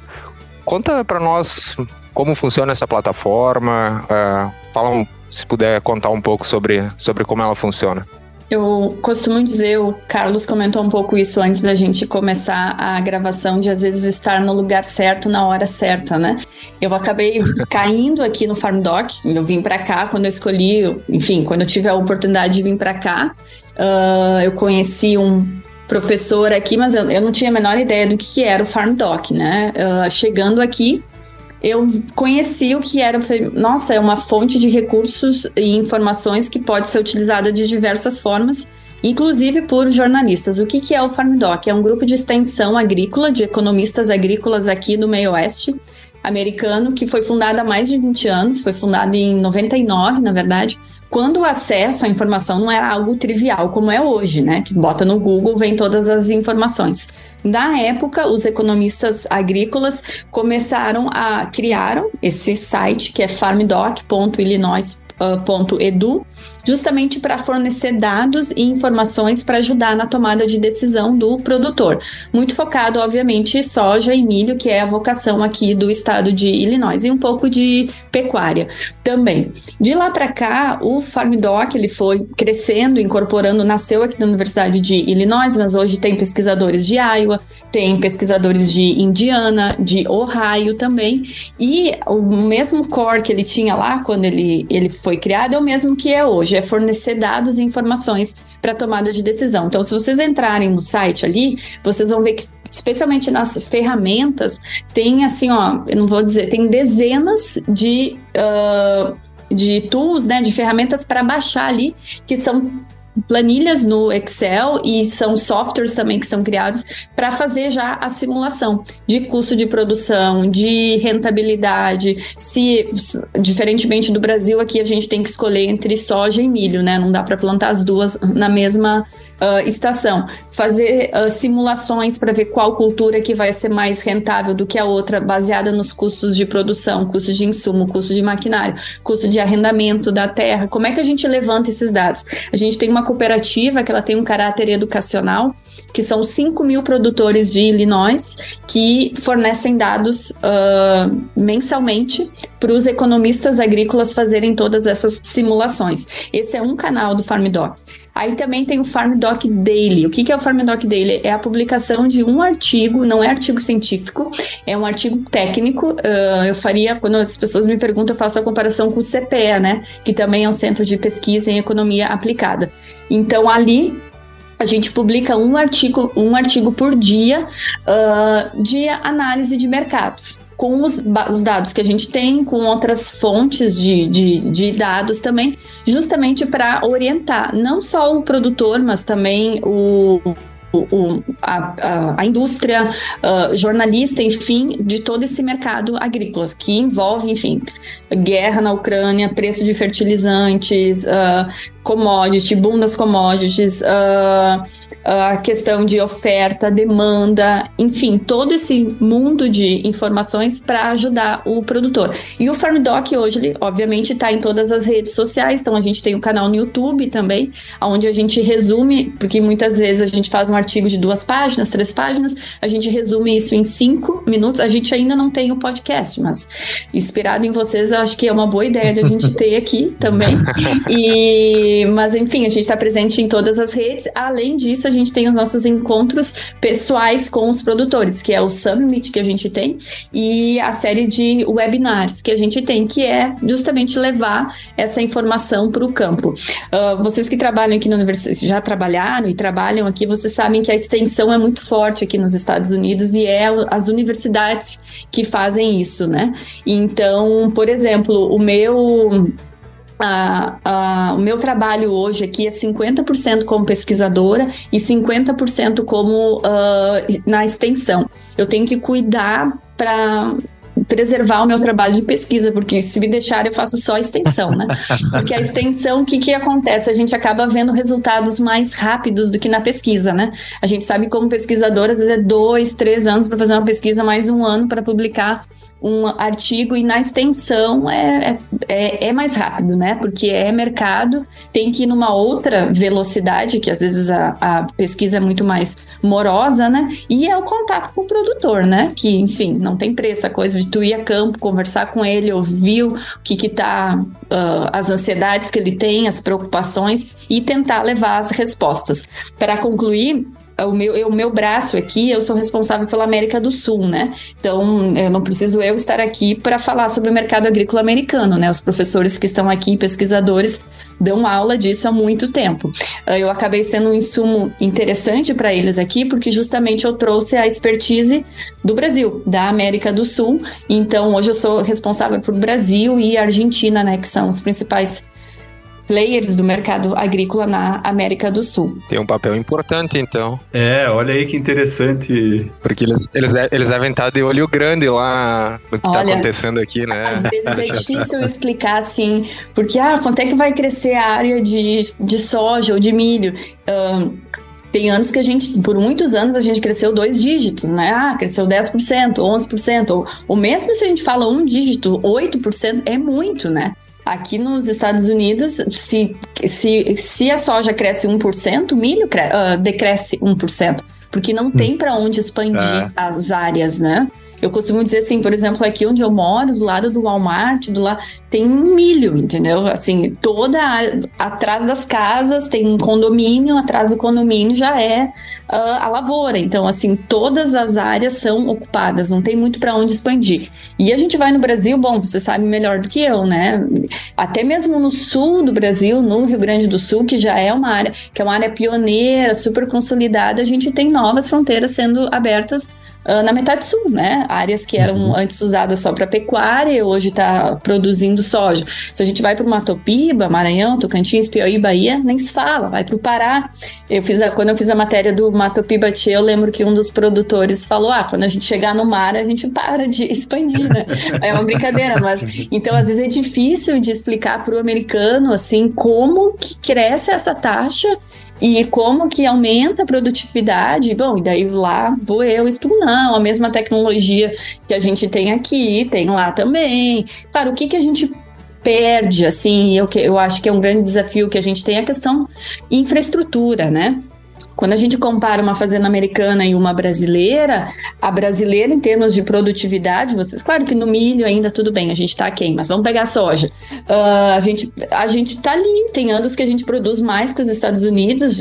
Conta para nós como funciona essa plataforma. Uh, fala, se puder contar um pouco sobre, sobre como ela funciona. Eu costumo dizer, o Carlos comentou um pouco isso antes da gente começar a gravação, de às vezes estar no lugar certo na hora certa, né? Eu acabei caindo aqui no Farm Doc, eu vim para cá quando eu escolhi, enfim, quando eu tive a oportunidade de vir para cá, uh, eu conheci um professor aqui, mas eu, eu, não tinha a menor ideia do que, que era o Farm Doc, né? Uh, chegando aqui, eu conheci o que era, nossa, é uma fonte de recursos e informações que pode ser utilizada de diversas formas, inclusive por jornalistas. O que, que é o FarmDoc? É um grupo de extensão agrícola, de economistas agrícolas aqui do meio oeste americano, que foi fundado há mais de 20 anos, foi fundado em 99, na verdade, quando o acesso à informação não era algo trivial como é hoje, né? Que bota no Google, vem todas as informações. Na época, os economistas agrícolas começaram a criaram esse site que é farmdoc.illinois.edu justamente para fornecer dados e informações para ajudar na tomada de decisão do produtor. Muito focado, obviamente, soja e milho, que é a vocação aqui do estado de Illinois, e um pouco de pecuária também. De lá para cá, o FarmDoc ele foi crescendo, incorporando, nasceu aqui na Universidade de Illinois, mas hoje tem pesquisadores de Iowa, tem pesquisadores de Indiana, de Ohio também, e o mesmo core que ele tinha lá quando ele, ele foi criado é o mesmo que é hoje é fornecer dados e informações para tomada de decisão. Então, se vocês entrarem no site ali, vocês vão ver que, especialmente nas ferramentas, tem assim, ó, eu não vou dizer, tem dezenas de. Uh, de tools, né, de ferramentas para baixar ali, que são planilhas no Excel e são softwares também que são criados para fazer já a simulação de custo de produção, de rentabilidade. Se diferentemente do Brasil, aqui a gente tem que escolher entre soja e milho, né? Não dá para plantar as duas na mesma uh, estação. Fazer uh, simulações para ver qual cultura que vai ser mais rentável do que a outra, baseada nos custos de produção, custo de insumo, custo de maquinário, custo de arrendamento da terra. Como é que a gente levanta esses dados? A gente tem uma cooperativa que ela tem um caráter educacional, que são 5 mil produtores de Illinois que fornecem dados uh, mensalmente para os economistas agrícolas fazerem todas essas simulações. Esse é um canal do FarmDoc. Aí também tem o FarmDoc Daily. O que, que é o FarmDoc Daily? É a publicação de um artigo, não é artigo científico, é um artigo técnico. Uh, eu faria, quando as pessoas me perguntam, eu faço a comparação com o CPEA, né? Que também é um centro de pesquisa em economia aplicada. Então, ali a gente publica um artigo, um artigo por dia uh, de análise de mercado com os, os, dados que a gente tem, com outras fontes de, de, de dados também, justamente para orientar não só o produtor, mas também o, o, a, a, indústria, uh, jornalista, enfim, de todo esse mercado agrícola, que envolve, enfim, guerra na Ucrânia, preço de fertilizantes, uh, commodity, boom das commodities, uh, a questão de oferta, demanda, enfim, todo esse mundo de informações para ajudar o produtor. E o Farm Doc hoje, ele, obviamente, está em todas as redes sociais, então a gente tem um canal no YouTube também, onde a gente resume, porque muitas vezes a gente faz um artigo de duas páginas, três páginas, a gente resume isso em cinco minutos. A gente ainda não tem o podcast, mas inspirado em vocês, eu acho que é uma boa ideia de a gente ter aqui também. E, mas enfim, a gente está presente em todas as redes. Além disso, a gente tem os nossos encontros pessoais com os produtores, que é o Summit que a gente tem e a série de webinars que a gente tem, que é justamente levar essa informação para o campo. Uh, vocês que trabalham aqui na universidade, já trabalharam e trabalham aqui, vocês sabem que a extensão é muito forte aqui nos Estados Unidos e é as universidades que fazem isso, né? Então, por exemplo, o meu o meu trabalho hoje aqui é 50% como pesquisadora e 50% como uh, na extensão. Eu tenho que cuidar para preservar o meu trabalho de pesquisa, porque se me deixar eu faço só extensão, né? Porque a extensão, o que, que acontece? A gente acaba vendo resultados mais rápidos do que na pesquisa, né? A gente sabe como pesquisador, às vezes é dois, três anos para fazer uma pesquisa, mais um ano para publicar um artigo e na extensão é, é, é, mais rápido, né? Porque é mercado, tem que ir numa outra velocidade, que às vezes a, a pesquisa é muito mais morosa, né? E é o contato com o produtor, né? Que, enfim, não tem preço a coisa de tu ir a campo, conversar com ele, ouvir o que que tá, uh, as ansiedades que ele tem, as preocupações e tentar levar as respostas. Para concluir, o meu, o meu braço aqui, eu sou responsável pela América do Sul, né? Então, eu não preciso eu estar aqui para falar sobre o mercado agrícola americano, né? Os professores que estão aqui, pesquisadores, dão aula disso há muito tempo. Ah, eu acabei sendo um insumo interessante para eles aqui, porque justamente eu trouxe a expertise do Brasil, da América do Sul. Então, hoje eu sou responsável por Brasil e Argentina, né? Que são os principais players do mercado agrícola na América do Sul. Tem um papel importante, então. É, olha aí que interessante. Porque eles, eles, eles devem estar de olho grande lá no que está acontecendo aqui, né? Às vezes é difícil explicar assim, porque, ah, quanto é que vai crescer a área de, de soja ou de milho? Um, tem anos que a gente, por muitos anos, a gente cresceu dois dígitos, né? Ah, cresceu 10%, 11%, ou, ou mesmo se a gente fala um dígito, 8%, é muito, né? Aqui nos Estados Unidos, se, se, se a soja cresce 1%, o milho cre, uh, decresce 1%, porque não hum. tem para onde expandir é. as áreas, né? Eu costumo dizer assim, por exemplo, aqui onde eu moro, do lado do Walmart, do lado, tem milho, entendeu? Assim, toda a, atrás das casas tem um condomínio, atrás do condomínio já é uh, a lavoura. Então, assim, todas as áreas são ocupadas, não tem muito para onde expandir. E a gente vai no Brasil, bom, você sabe melhor do que eu, né? Até mesmo no sul do Brasil, no Rio Grande do Sul, que já é uma área que é uma área pioneira, super consolidada, a gente tem novas fronteiras sendo abertas uh, na metade sul, né? Áreas que eram uhum. antes usadas só para pecuária, hoje está produzindo soja. Se a gente vai para o Matopiba, Maranhão, Tocantins, Piauí, Bahia, nem se fala, vai para o Pará. Eu fiz a, quando eu fiz a matéria do Matopiba Tchê, eu lembro que um dos produtores falou: ah, quando a gente chegar no mar, a gente para de expandir, né? é uma brincadeira, mas então às vezes é difícil de explicar para o americano assim como que cresce essa taxa e como que aumenta a produtividade? Bom, e daí lá vou eu explico, não, a mesma tecnologia que a gente tem aqui, tem lá também. Claro, o que, que a gente perde, assim, eu, eu acho que é um grande desafio que a gente tem, é a questão infraestrutura, né? Quando a gente compara uma fazenda americana e uma brasileira, a brasileira, em termos de produtividade, vocês, claro que no milho ainda tudo bem, a gente está quem, mas vamos pegar soja. Uh, a gente a gente tá ali, tem anos que a gente produz mais que os Estados Unidos,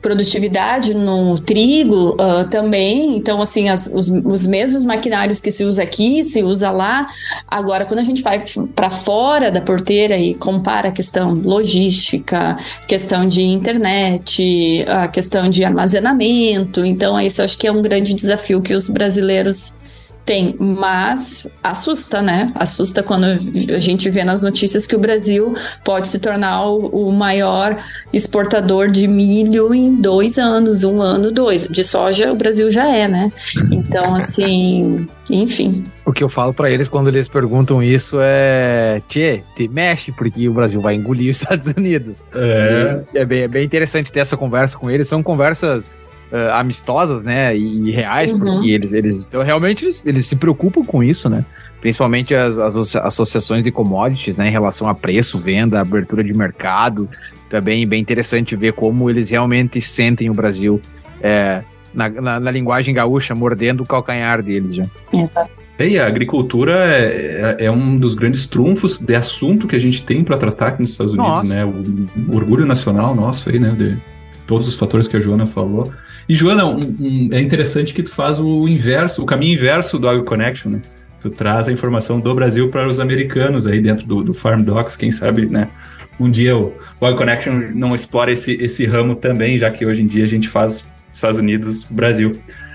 produtividade no trigo uh, também. Então, assim, as, os, os mesmos maquinários que se usa aqui, se usa lá. Agora, quando a gente vai para fora da porteira e compara a questão logística, questão de internet, a questão de armazenamento, então, isso acho que é um grande desafio que os brasileiros Tem, mas assusta, né? Assusta quando a gente vê nas notícias que o Brasil pode se tornar o, o maior exportador de milho em dois anos, um ano, dois. De soja o Brasil já é, né? Então, assim, enfim. O que eu falo para eles quando eles perguntam isso é: Tchê, te mexe, porque o Brasil vai engolir os Estados Unidos. É. é, bem, é bem interessante ter essa conversa com eles. São conversas uh, amistosas, né, e, e reais, uhum. porque eles, eles estão realmente eles, eles, se preocupam com isso, né? Principalmente as, as, associações de commodities, né, em relação a preço, venda, abertura de mercado. Também bem interessante ver como eles realmente sentem o Brasil é, na, na, na, linguagem gaúcha, mordendo o calcanhar deles já. Exato. E a agricultura é, é, é, um dos grandes trunfos de assunto que a gente tem para tratar aqui nos Estados Unidos, Nossa. né? O, o, orgulho nacional nosso aí, né? De todos os fatores que a Joana falou. E, Joana, um, um, é interessante que tu faz o inverso, o caminho inverso do AgroConnection, né? Tu traz a informação do Brasil para os americanos aí dentro do, do Farm Docs, quem sabe, né? Um dia o, o AgroConnection não explora esse, esse ramo também, já que hoje em dia a gente faz Estados Unidos, Brasil.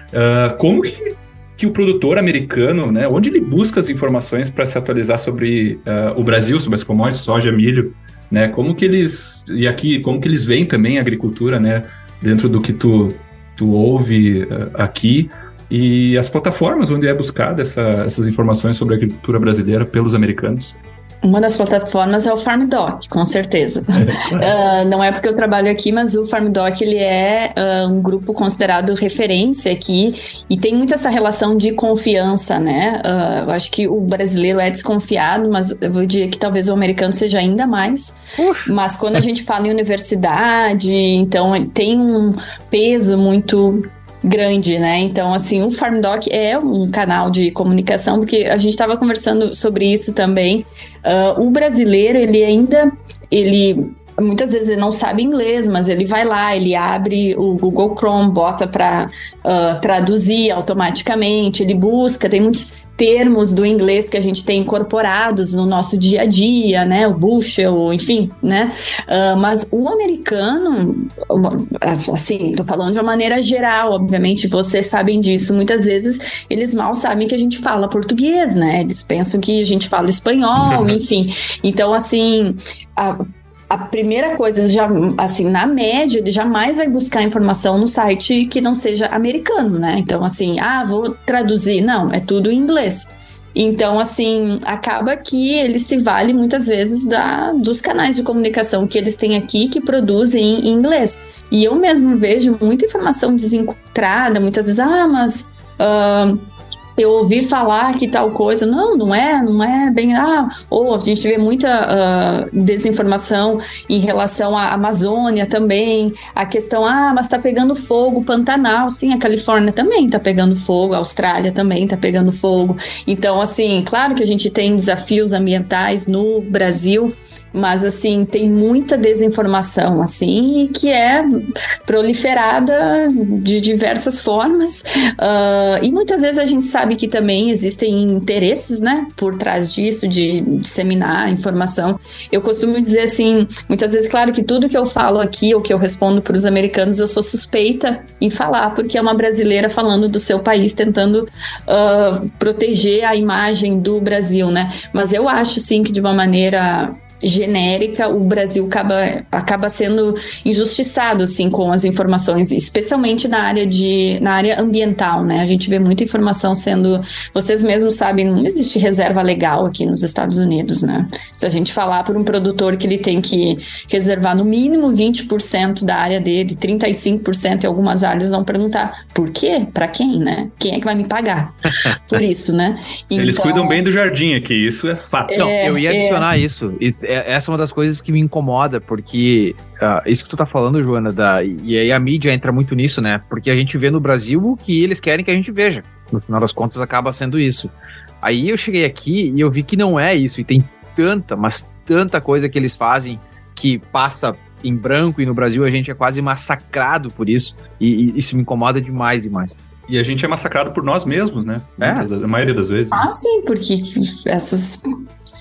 Uh, como que, que o produtor americano, né? Onde ele busca as informações para se atualizar sobre uh, o Brasil, sobre as commodities, soja, milho, né? Como que eles... E aqui, como que eles veem também a agricultura, né? Dentro do que tu tu ouve uh, aqui e as plataformas onde é buscada essa, essas informações sobre a agricultura brasileira pelos americanos. Uma das plataformas é o FarmDoc, com certeza. uh, não é porque eu trabalho aqui, mas o FarmDoc ele é uh, um grupo considerado referência aqui e tem muito essa relação de confiança, né? Uh, eu acho que o brasileiro é desconfiado, mas eu vou dizer que talvez o americano seja ainda mais. Mas quando a gente fala em universidade, então tem um peso muito grande, né? Então, assim, o FarmDoc é um canal de comunicação, porque a gente estava conversando sobre isso também. Uh, o brasileiro, ele ainda, ele muitas vezes ele não sabe inglês, mas ele vai lá, ele abre o Google Chrome, bota para uh, ah, traduzir automaticamente, ele busca, tem muitos termos do inglês que a gente tem incorporados no nosso dia a dia, né? O bushel, enfim, né? Uh, mas o americano, assim, tô falando de uma maneira geral, obviamente vocês sabem disso. Muitas vezes eles mal sabem que a gente fala português, né? Eles pensam que a gente fala espanhol, enfim. Então, assim, a, a primeira coisa, já, assim, na média, ele jamais vai buscar informação no site que não seja americano, né? Então, assim, ah, vou traduzir. Não, é tudo em inglês. Então, assim, acaba que ele se vale muitas vezes da, dos canais de comunicação que eles têm aqui que produzem em inglês. E eu mesmo vejo muita informação desencontrada, muitas vezes, ah, mas. Uh, eu ouvi falar que tal coisa. Não, não é, não é bem. Ah, ou a gente vê muita uh, desinformação em relação à Amazônia também. A questão, ah, mas tá pegando fogo, Pantanal. Sim, a Califórnia também tá pegando fogo, a Austrália também tá pegando fogo. Então, assim, claro que a gente tem desafios ambientais no Brasil mas assim tem muita desinformação assim que é proliferada de diversas formas. Uh, e muitas vezes a gente sabe que também existem interesses né por trás disso de disseminar informação. Eu costumo dizer assim muitas vezes claro que tudo que eu falo aqui ou que eu respondo para os americanos eu sou suspeita em falar porque é uma brasileira falando do seu país tentando uh, proteger a imagem do Brasil né? Mas eu acho sim que de uma maneira genérica, o Brasil acaba, acaba sendo injustiçado assim com as informações, especialmente na área de na área ambiental, né? A gente vê muita informação sendo, vocês mesmos sabem, não existe reserva legal aqui nos Estados Unidos, né? Se a gente falar por um produtor que ele tem que reservar no mínimo 20% da área dele, 35% em algumas áreas vão perguntar por quê? Para quem, né? Quem é que vai me pagar? Por isso, né? Então, Eles cuidam bem do jardim aqui, isso é fato. É, não, eu ia adicionar é... isso. E é, essa é uma das coisas que me incomoda, porque uh, isso que tu tá falando, Joana, da, e aí a mídia entra muito nisso, né? Porque a gente vê no Brasil o que eles querem que a gente veja. No final das contas, acaba sendo isso. Aí eu cheguei aqui e eu vi que não é isso, e tem tanta, mas tanta coisa que eles fazem que passa em branco, e no Brasil a gente é quase massacrado por isso, e, e isso me incomoda demais, demais. E a gente é massacrado por nós mesmos, né? É. a maioria das vezes. Ah, sim, porque essas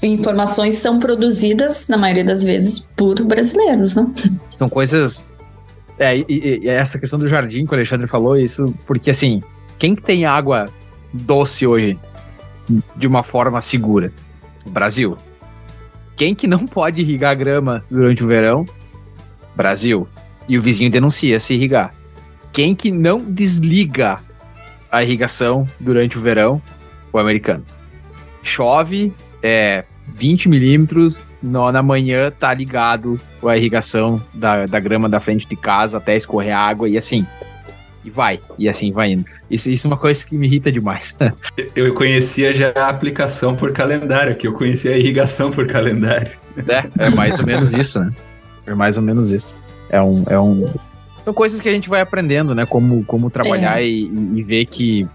informações são produzidas, na maioria das vezes, por brasileiros, né? São coisas. É, e, e, essa questão do jardim que o Alexandre falou, isso, porque assim, quem que tem água doce hoje de uma forma segura? Brasil. Quem que não pode irrigar grama durante o verão? Brasil. E o vizinho denuncia se irrigar. Quem que não desliga a irrigação durante o verão? O americano. Chove, é 20 milímetros, na manhã tá ligado a irrigação da, da grama da frente de casa até escorrer água e assim. E vai, e assim vai indo. Isso, isso é uma coisa que me irrita demais. eu conhecia já a aplicação por calendário, que eu conhecia a irrigação por calendário. É, é mais ou menos isso, né? É mais ou menos isso. É um, é um... São coisas que a gente vai aprendendo, né? Como, como trabalhar é. e, e ver que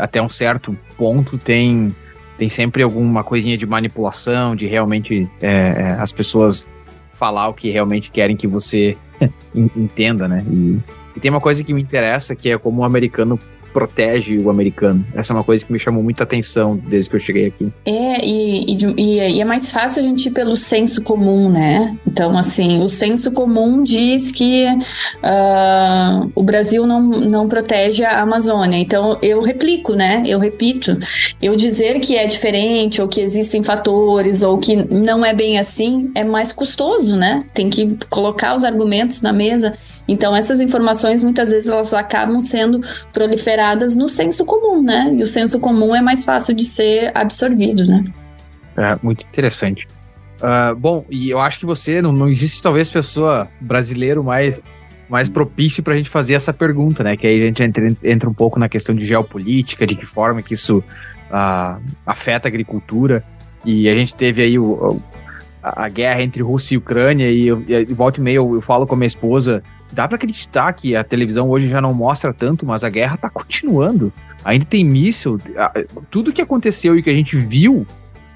até um certo ponto tem tem sempre alguma coisinha de manipulação, de realmente é, é as pessoas falar o que realmente querem que você entenda, né? E, e, tem uma coisa que me interessa, que é como o americano protege o americano. Essa é uma coisa que me chamou muita atenção desde que eu cheguei aqui. É, e, e, e, é mais fácil a gente ir pelo senso comum, né? Então, assim, o senso comum diz que uh, o Brasil não, não protege a Amazônia. Então, eu replico, né? Eu repito. Eu dizer que é diferente, ou que existem fatores, ou que não é bem assim, é mais custoso, né? Tem que colocar os argumentos na mesa. Então, essas informações muitas vezes elas acabam sendo proliferadas no senso comum, né? E o senso comum é mais fácil de ser absorvido, né? É, muito interessante. Uh, bom, e eu acho que você, não, não existe talvez pessoa brasileiro mais, mais propício para a gente fazer essa pergunta, né? Que aí a gente entra, entra um pouco na questão de geopolítica, de que forma que isso uh, afeta a agricultura. E a gente teve aí o, a, guerra entre Rússia e Ucrânia, e, eu, e volta e meia eu, eu falo com a minha esposa dá para acreditar que a televisão hoje já não mostra tanto, mas a guerra tá continuando. Ainda tem míssil, tudo que aconteceu e que a gente viu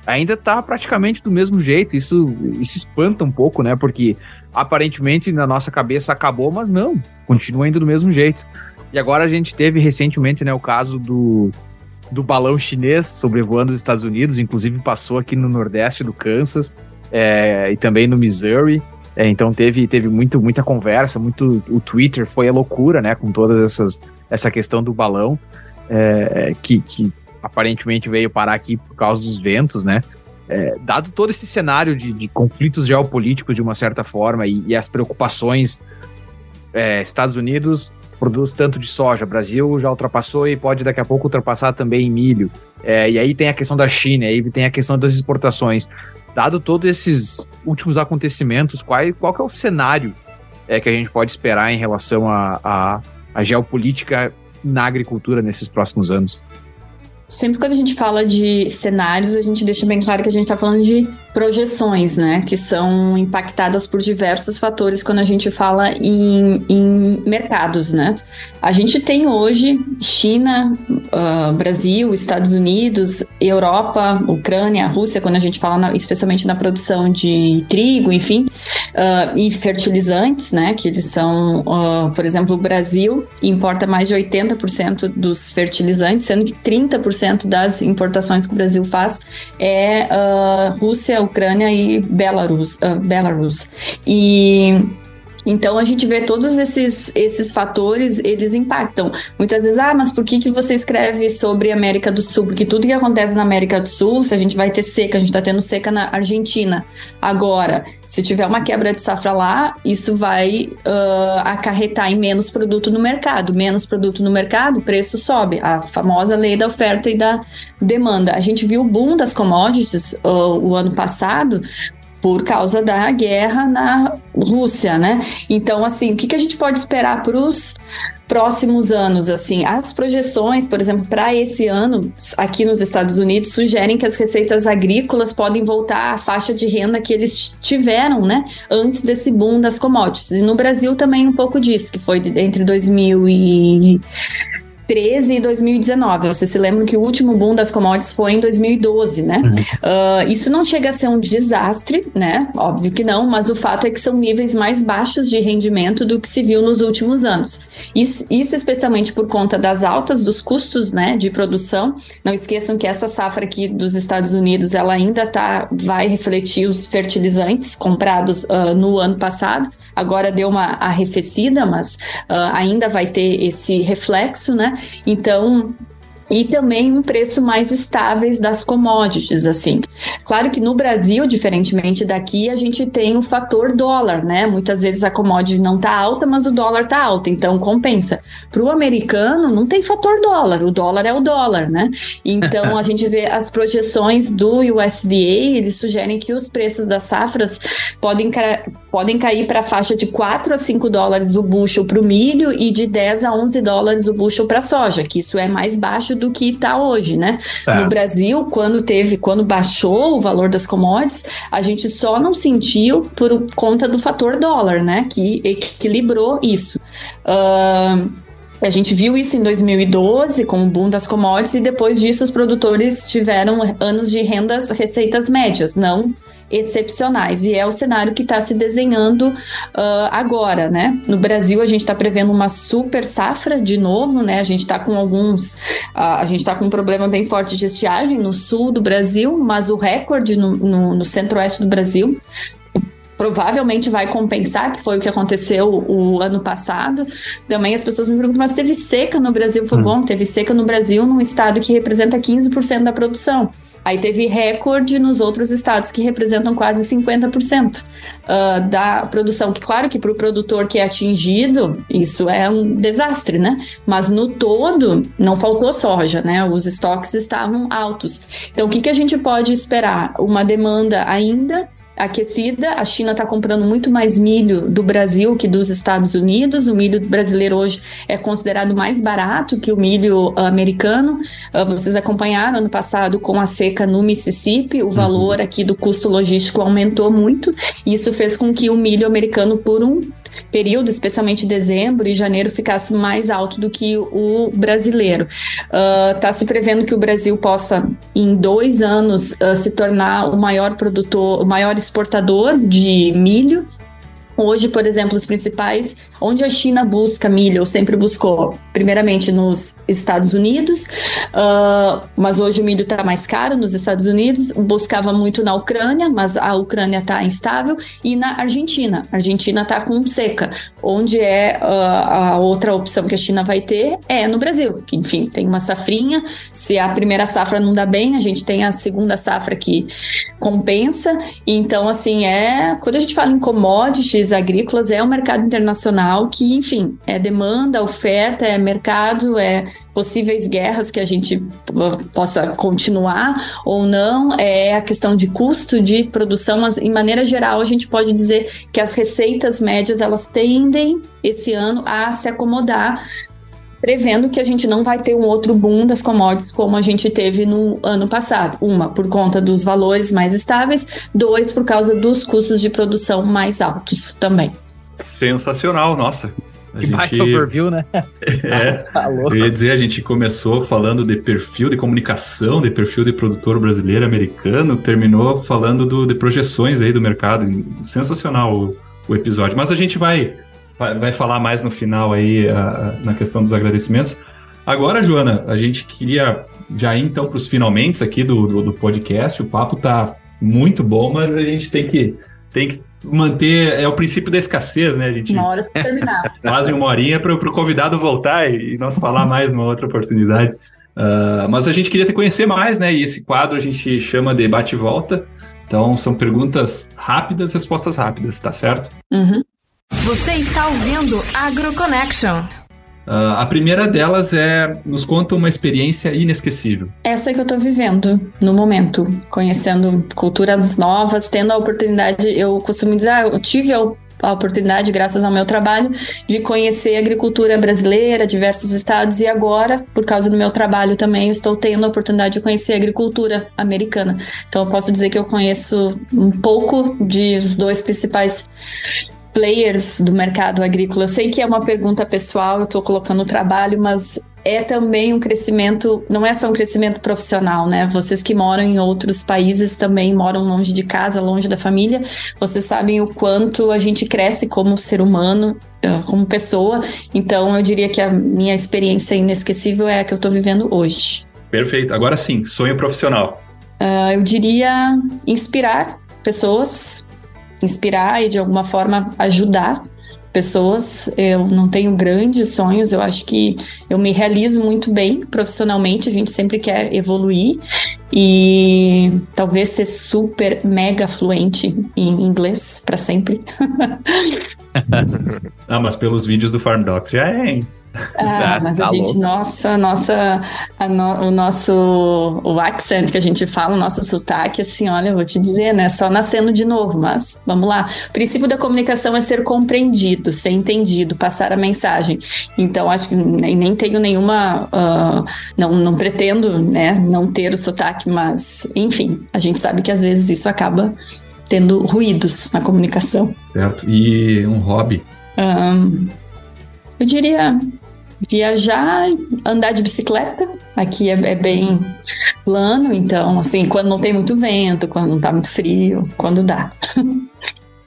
ainda tá praticamente do mesmo jeito. Isso, isso espanta um pouco, né? Porque aparentemente na nossa cabeça acabou, mas não, continua ainda do mesmo jeito. E agora a gente teve recentemente, né, o caso do, do balão chinês sobrevoando os Estados Unidos, inclusive passou aqui no nordeste do Kansas é, e também no Missouri. É, então teve, teve muito, muita conversa, muito. O Twitter foi a loucura, né? Com todas essas essa questão do balão, é, que, que aparentemente veio parar aqui por causa dos ventos, né? É, dado todo esse cenário de, de, conflitos geopolíticos de uma certa forma e, e as preocupações, é, Estados Unidos produz tanto de soja, Brasil já ultrapassou e pode daqui a pouco ultrapassar também em milho. É, e aí tem a questão da China, aí tem a questão das exportações dado todos esses últimos acontecimentos, qual, qual que é o cenário é, que a gente pode esperar em relação à geopolítica na agricultura nesses próximos anos? Sempre quando a gente fala de cenários, a gente deixa bem claro que a gente está falando de projeções, né, que são impactadas por diversos fatores quando a gente fala em, em mercados, né. A gente tem hoje China, uh, Brasil, Estados Unidos, Europa, Ucrânia, Rússia, quando a gente fala na, especialmente na produção de trigo, enfim, uh, e fertilizantes, né, que eles são, uh, por exemplo, o Brasil importa mais de 80% dos fertilizantes, sendo que 30% das importações que o Brasil faz é Rússia, Ucrânia e Belarus. Uh, Belarus. E então a gente vê todos esses, esses fatores, eles impactam. Muitas vezes, ah, mas por que, que você escreve sobre América do Sul? Porque tudo que acontece na América do Sul, se a gente vai ter seca, a gente está tendo seca na Argentina. Agora, se tiver uma quebra de safra lá, isso vai uh, acarretar em menos produto no mercado. Menos produto no mercado, preço sobe. A famosa lei da oferta e da demanda. A gente viu o boom das commodities uh, o ano passado por causa da guerra na Rússia, né? Então, assim, o que, que a gente pode esperar para os próximos anos, assim, as projeções, por exemplo, para esse ano, aqui nos Estados Unidos, sugerem que as receitas agrícolas podem voltar à faixa de renda que eles tiveram, né, antes desse boom das commodities. E no Brasil também um pouco disso, que foi entre 2000 e 2013 e 2019. Vocês se lembram que o último boom das commodities foi em 2012, né? Uhum. Uh, isso não chega a ser um desastre, né? Óbvio que não, mas o fato é que são níveis mais baixos de rendimento do que se viu nos últimos anos. Isso, isso especialmente por conta das altas dos custos, né, de produção. Não esqueçam que essa safra aqui dos Estados Unidos, ela ainda tá, vai refletir os fertilizantes comprados uh, no ano passado. Agora deu uma arrefecida, mas uh, ainda vai ter esse reflexo, né? Então, e também um preço mais estáveis das commodities, assim. Claro que no Brasil, diferentemente daqui, a gente tem o fator dólar, né? Muitas vezes a commodity não tá alta, mas o dólar tá alto, então compensa. Para o americano, não tem fator dólar, o dólar é o dólar, né? Então a gente vê as projeções do USDA, eles sugerem que os preços das safras podem, podem cair para a faixa de 4 a 5 dólares o bushel para o milho e de 10 a 11 dólares o bushel para a soja, que isso é mais baixo do que está hoje, né? É. No Brasil, quando teve, quando baixou o valor das commodities, a gente só não sentiu por conta do fator dólar, né? Que equilibrou isso. Uh, a gente viu isso em 2012 com o boom das commodities e depois disso os produtores tiveram anos de rendas, receitas médias, não excepcionais. E é o cenário que está se desenhando uh, agora, né? No Brasil, a gente está prevendo uma super safra de novo, né? A gente está com alguns. Uh, a gente está com um problema bem forte de estiagem no sul do Brasil, mas o recorde no, no, no centro-oeste do Brasil provavelmente vai compensar, que foi o que aconteceu o ano passado. Também as pessoas me perguntam, mas teve seca no Brasil? Foi hum. bom, teve seca no Brasil, num estado que representa 15% da produção. Aí teve recorde nos outros estados que representam quase 50% uh, ah, da produção. Claro que para o produtor que é atingido, isso é um desastre, né? Mas no todo, não faltou soja, né? Os estoques estavam altos. Então, o que, que a gente pode esperar? Uma demanda ainda aquecida. A China está comprando muito mais milho do Brasil que dos Estados Unidos. O milho brasileiro hoje é considerado mais barato que o milho americano. Uh, vocês acompanharam ano passado com a seca no Mississippi, o uhum. valor aqui do custo logístico aumentou muito. E isso fez com que o milho americano, por um período, especialmente dezembro e janeiro, ficasse mais alto do que o brasileiro. Está ah, uh, se prevendo que o Brasil possa, em dois anos, uh, se tornar o maior produtor, o maior exportador de milho Hoje, por exemplo, os principais, onde a China busca milho, ou sempre buscou, primeiramente nos Estados Unidos, uh, mas hoje o milho está mais caro nos Estados Unidos, buscava muito na Ucrânia, mas a Ucrânia está instável, e na Argentina. A Argentina está com seca, onde é uh, a outra opção que a China vai ter é no Brasil, que enfim, tem uma safrinha, se a primeira safra não dá bem, a gente tem a segunda safra que compensa, então assim, é, quando a gente fala em commodities, agrícolas é um mercado internacional que, enfim, é demanda, oferta, é mercado, é possíveis guerras que a gente possa continuar ou não, é a questão de custo de produção, mas em maneira geral a gente pode dizer que as receitas médias elas tendem esse ano a se acomodar prevendo que a gente não vai ter um outro boom das commodities como a gente teve no ano passado. Uma, por conta dos valores mais estáveis, dois, por causa dos custos de produção mais altos também. Sensacional, nossa. A gente... Baita overview, né? É, tá eu ia dizer, a gente começou falando de perfil de comunicação, de perfil de produtor brasileiro, americano, terminou falando do, de projeções aí do mercado. Sensacional o, o episódio. Mas a gente vai vai, falar mais no final aí a, na questão dos agradecimentos. Agora, Joana, a gente queria já ir então para os finalmente aqui do, do, do, podcast. O papo tá muito bom, mas a gente tem que, tem que manter. É o princípio da escassez, né? A gente uma hora terminar. Quase uma horinha para o convidado voltar e, e, nós falar mais numa outra oportunidade. Uh, mas a gente queria te conhecer mais, né? E esse quadro a gente chama de bate-volta. Então, são perguntas rápidas, respostas rápidas, tá certo? Uhum. Você está ouvindo AgroConnection. Uh, a primeira delas é nos conta uma experiência inesquecível. Essa que eu estou vivendo no momento, conhecendo culturas novas, tendo a oportunidade. Eu costumo dizer, ah, eu tive a a oportunidade, graças ao meu trabalho, de conhecer a agricultura brasileira, diversos estados, e agora, por causa do meu trabalho também, eu estou tendo a oportunidade de conhecer a agricultura americana. Então, eu posso dizer que eu conheço um pouco de os dois principais players do mercado agrícola? Eu sei que é uma pergunta pessoal, eu estou colocando no trabalho, mas é também um crescimento, não é só um crescimento profissional, né? Vocês que moram em outros países também moram longe de casa, longe da família, vocês sabem o quanto a gente cresce como ser humano, eh, como pessoa. Então, eu diria que a minha experiência inesquecível é a que eu estou vivendo hoje. Perfeito. Agora sim, sonho profissional. Uh, eu diria inspirar pessoas, inspirar e de alguma forma ajudar pessoas. Eu não tenho grandes sonhos, eu acho que eu me realizo muito bem profissionalmente, a gente sempre quer evoluir e talvez ser super mega fluente em inglês para sempre. ah, mas pelos vídeos do Farm Docs já é, hein? Ah, mas tá a gente, louco. nossa, nossa, no, o nosso, o accent que a gente fala, o nosso sotaque, assim, olha, eu vou te dizer, né, só nascendo de novo, mas vamos lá. O princípio da comunicação é ser compreendido, ser entendido, passar a mensagem. Então, acho que nem, nem tenho nenhuma, uh, não, não pretendo, né, não ter o sotaque, mas, enfim, a gente sabe que às vezes isso acaba tendo ruídos na comunicação. Certo. E um hobby? Um, eu diria viajar, andar de bicicleta. Aqui é, é, bem plano, então, assim, quando não tem muito vento, quando não tá muito frio, quando dá.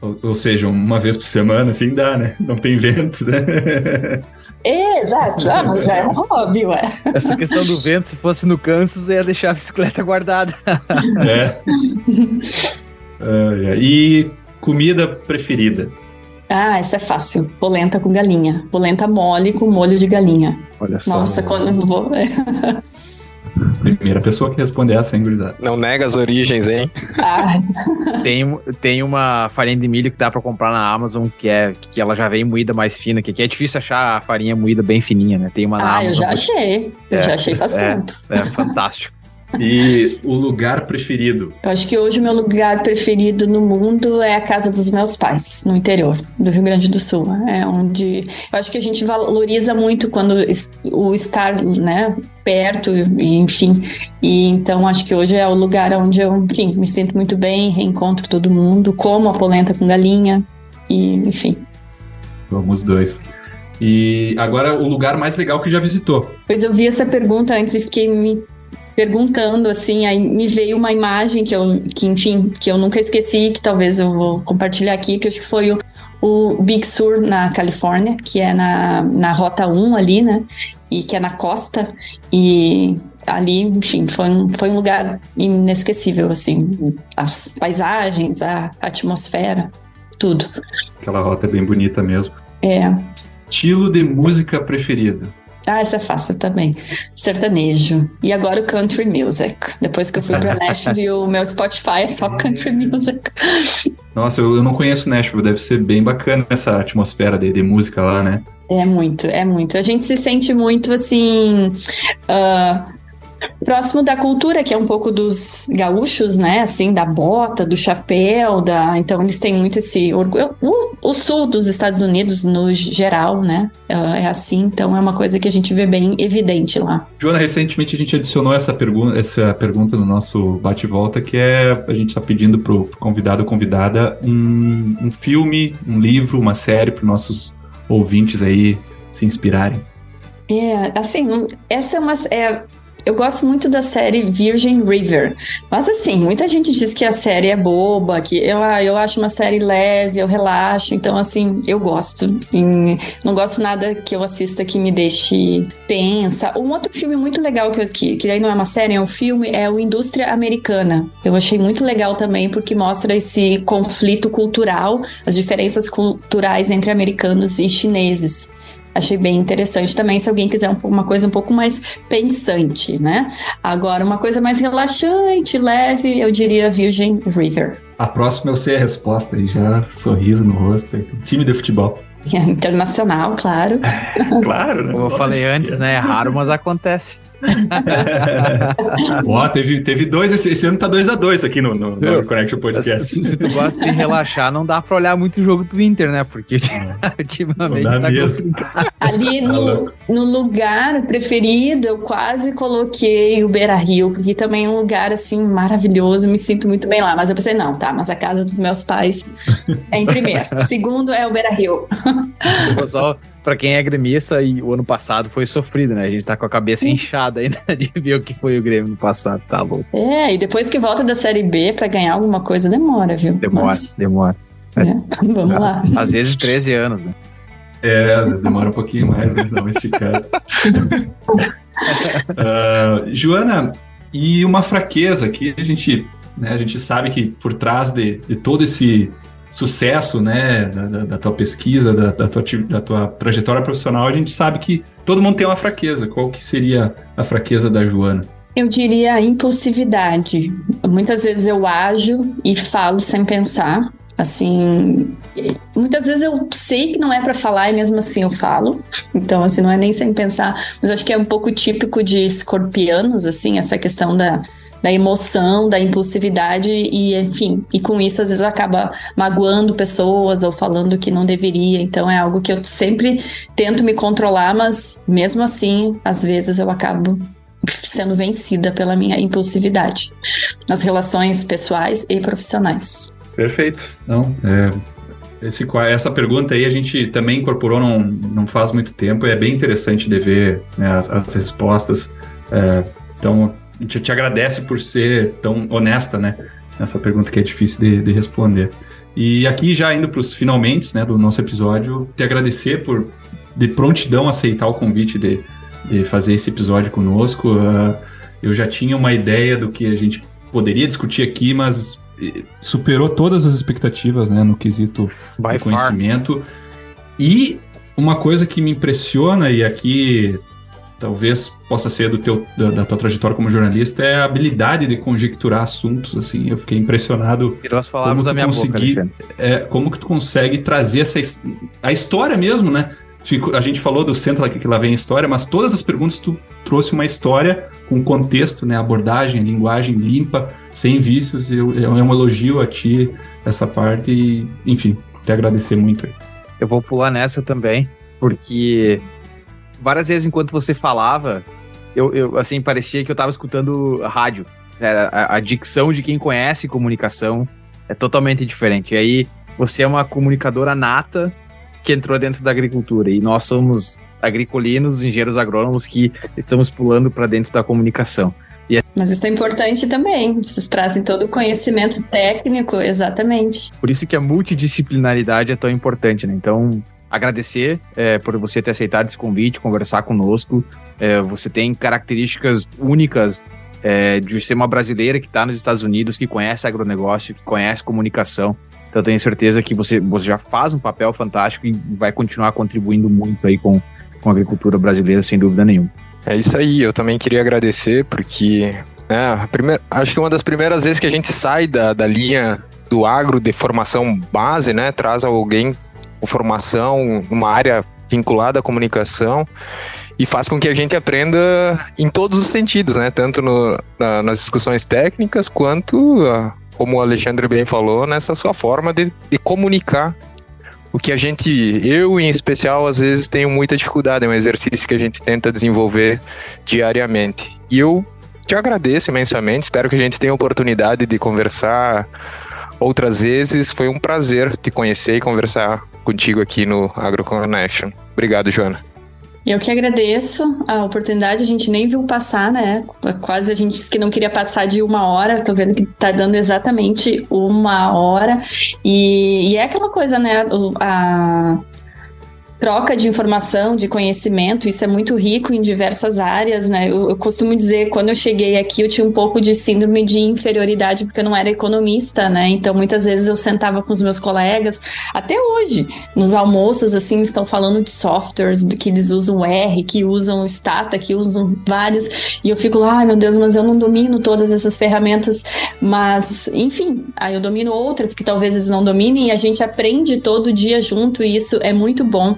Ou, ou seja, uma vez por semana, assim dá, né? Não tem vento, né? É, exato. Ah, mas já é um hobby, ué. Essa questão do vento, se fosse no Kansas, ia deixar a bicicleta guardada. É. uh, e comida preferida? Ah, essa é fácil. Polenta com galinha. Polenta mole com molho de galinha. Olha só. Nossa, quando eu vou. Primeira pessoa que responde essa, hein, gurizada? Não nega as origens, hein? Ah. tem, tem uma farinha de milho que dá pra comprar na Amazon, que é que ela já vem moída mais fina, que aqui é difícil achar a farinha moída bem fininha, né? Tem uma na ah, Amazon. eu já achei. Eu é, já achei faz é, tempo. É, é fantástico. E o lugar preferido? Eu acho que hoje o meu lugar preferido no mundo é a casa dos meus pais, no interior do Rio Grande do Sul. É onde eu acho que a gente valoriza muito quando o estar, né, perto, enfim. E então acho que hoje é o lugar onde eu, enfim, me sinto muito bem, reencontro todo mundo, como a polenta com galinha e, enfim. Vamos dois. E agora o lugar mais legal que já visitou? Pois eu vi essa pergunta antes e fiquei me perguntando assim, aí me veio uma imagem que eu, que enfim, que eu nunca esqueci, que talvez eu vou compartilhar aqui, que acho que foi o, o Big Sur na Califórnia, que é na, na Rota 1 ali, né? E que é na costa. E ali, enfim, foi um, foi um lugar inesquecível, assim. As paisagens, a atmosfera, tudo. Aquela rota é bem bonita mesmo. É. Estilo de música preferido? Ah, essa é fácil também. Sertanejo. E agora o country music. Depois que eu fui pra Nashville, o meu Spotify é só country music. Nossa, eu, eu não conheço Nashville. Deve ser bem bacana essa atmosfera de, de música lá, né? É muito, é muito. A gente se sente muito assim. Uh, próximo da cultura, que é um pouco dos gaúchos, né? Assim, da bota, do chapéu, da. Então eles têm muito esse orgulho. O, o sul dos Estados Unidos, no geral, né? É, é assim, então é uma coisa que a gente vê bem evidente lá. Joana, recentemente a gente adicionou essa pergunta, essa pergunta no nosso bate-volta, que é a gente está pedindo pro, pro convidado ou convidada um, um filme, um livro, uma série para nossos ouvintes aí se inspirarem. É, assim, essa é uma. É, eu gosto muito da série Virgin River. Mas assim, muita gente diz que a série é boba, que eu, eu acho uma série leve, eu relaxo. Então, assim, eu gosto. Não gosto nada que eu assista que me deixe tensa. Um outro filme muito legal, que, que, que aí não é uma série, é um filme, é o Indústria Americana. Eu achei muito legal também, porque mostra esse conflito cultural, as diferenças culturais entre americanos e chineses achei bem interessante também, se alguém quiser uma coisa um pouco mais pensante, né? Agora, uma coisa mais relaxante, leve, eu diria Virgin River. A próxima eu sei a resposta e já sorriso no rosto. Time de futebol. Internacional, claro. claro, né? Como eu falei antes, né? É raro, mas acontece. Ó, teve, teve dois, esse, esse ano tá 2 a 2 aqui no, no, no Connection Podcast. Se, se, tu gosta de relaxar, não dá pra olhar muito o jogo do Inter, né? Porque ultimamente tá mesmo. complicado. Ali no, no lugar preferido, eu quase coloquei o Beira Rio, porque também é um lugar assim maravilhoso, me sinto muito bem lá. Mas eu pensei, não, tá, mas a casa dos meus pais é em primeiro. O segundo é o Beira Rio. Só pra quem é gremista, e o ano passado foi sofrido, né? A gente tá com a cabeça inchada ainda de ver o que foi o Grêmio no passado, tá louco. É, e depois que volta da Série B pra ganhar alguma coisa, demora, viu? Demora, Mas... demora. É, vamos lá. Às vezes 13 anos, né? É, às vezes demora um pouquinho mais, né? Dá uma esticada. uh, Joana, e uma fraqueza que a gente, né, a gente sabe que por trás de, de todo esse sucesso, né, da, da, da tua pesquisa, da, da, tua, da tua trajetória profissional, a gente sabe que todo mundo tem uma fraqueza. Qual que seria a fraqueza da Joana? Eu diria a impulsividade. Muitas vezes eu ajo e falo sem pensar. Assim, muitas vezes eu sei que não é para falar e mesmo assim eu falo. Então, assim, não é nem sem pensar, mas acho que é um pouco típico de escorpianos, assim, essa questão da, da emoção, da impulsividade e, enfim, e com isso às vezes acaba magoando pessoas ou falando que não deveria. Então é algo que eu sempre tento me controlar, mas mesmo assim, às vezes eu acabo sendo vencida pela minha impulsividade nas relações pessoais e profissionais. Perfeito. Não, é, esse, essa pergunta aí a gente também incorporou não, não faz muito tempo e é bem interessante de ver né, as, as, respostas. É, então, a gente te agradece por ser tão honesta, né? Nessa pergunta que é difícil de, de responder. E aqui, já indo para os finalmente né, do nosso episódio, te agradecer por de prontidão aceitar o convite de de fazer esse episódio conosco. Uh, eu já tinha uma ideia do que a gente poderia discutir aqui, mas superou todas as expectativas né, no quesito By do conhecimento. Far. E uma coisa que me impressiona, e aqui talvez possa ser do teu, da, da, tua trajetória como jornalista, é a habilidade de conjecturar assuntos. Assim, eu fiquei impressionado. Tirou as palavras da minha consegui, boca, é, Como que tu consegue trazer essa a história mesmo, né? a gente falou do centro que lá vem a história, mas todas as perguntas tu trouxe uma história com contexto, né? Abordagem, linguagem limpa, sem vícios. Eu, é um elogio a ti essa parte e, enfim, te agradecer muito. Aí. Eu vou pular nessa também, porque várias vezes enquanto você falava, eu, eu assim, parecia que eu estava escutando rádio. A, a dicção de quem conhece comunicação é totalmente diferente. E aí você é uma comunicadora nata que entrou dentro da agricultura. E nós somos agricolinos, engenheiros agrônomos que estamos pulando para dentro da comunicação. É... Mas isso é importante também. Vocês trazem todo o conhecimento técnico, exatamente. Por isso que a multidisciplinaridade é tão importante, né? Então, agradecer é, por você ter aceitado esse convite, conversar conosco. É, você tem características únicas é, de ser uma brasileira que está nos Estados Unidos, que conhece agronegócio, que conhece comunicação. Então eu tenho certeza que você, você já faz um papel fantástico e vai continuar contribuindo muito aí com, com a agricultura brasileira, sem dúvida nenhuma. É isso aí, eu também queria agradecer, porque né, primeira, acho que uma das primeiras vezes que a gente sai da, da linha do agro de formação base, né, traz alguém formação numa área vinculada à comunicação e faz com que a gente aprenda em todos os sentidos, né? Tanto no, na, nas discussões técnicas quanto como o Alexandre bem falou, nessa sua forma de, de comunicar o que a gente, eu em especial, às vezes tenho muita dificuldade, é um exercício que a gente tenta desenvolver diariamente. E eu te agradeço imensamente, espero que a gente tenha oportunidade de conversar outras vezes. Foi um prazer te conhecer e conversar contigo aqui no AgroConnection. Obrigado, Joana. Eu que agradeço a oportunidade, a gente nem viu passar, né? Quase a gente disse que não queria passar de uma hora, tô vendo que tá dando exatamente uma hora. E, e é aquela coisa, né? A, troca de informação, de conhecimento, isso é muito rico em diversas áreas, né? Eu, eu, costumo dizer, quando eu cheguei aqui, eu tinha um pouco de síndrome de inferioridade, porque eu não era economista, né? Então, muitas vezes eu sentava com os meus colegas, até hoje, nos almoços, assim, estão falando de softwares, que eles usam R, que usam Stata, que usam vários, e eu fico lá, ai meu Deus, mas eu não domino todas essas ferramentas, mas, enfim, aí eu domino outras que talvez eles não dominem, e a gente aprende todo dia junto, e isso é muito bom.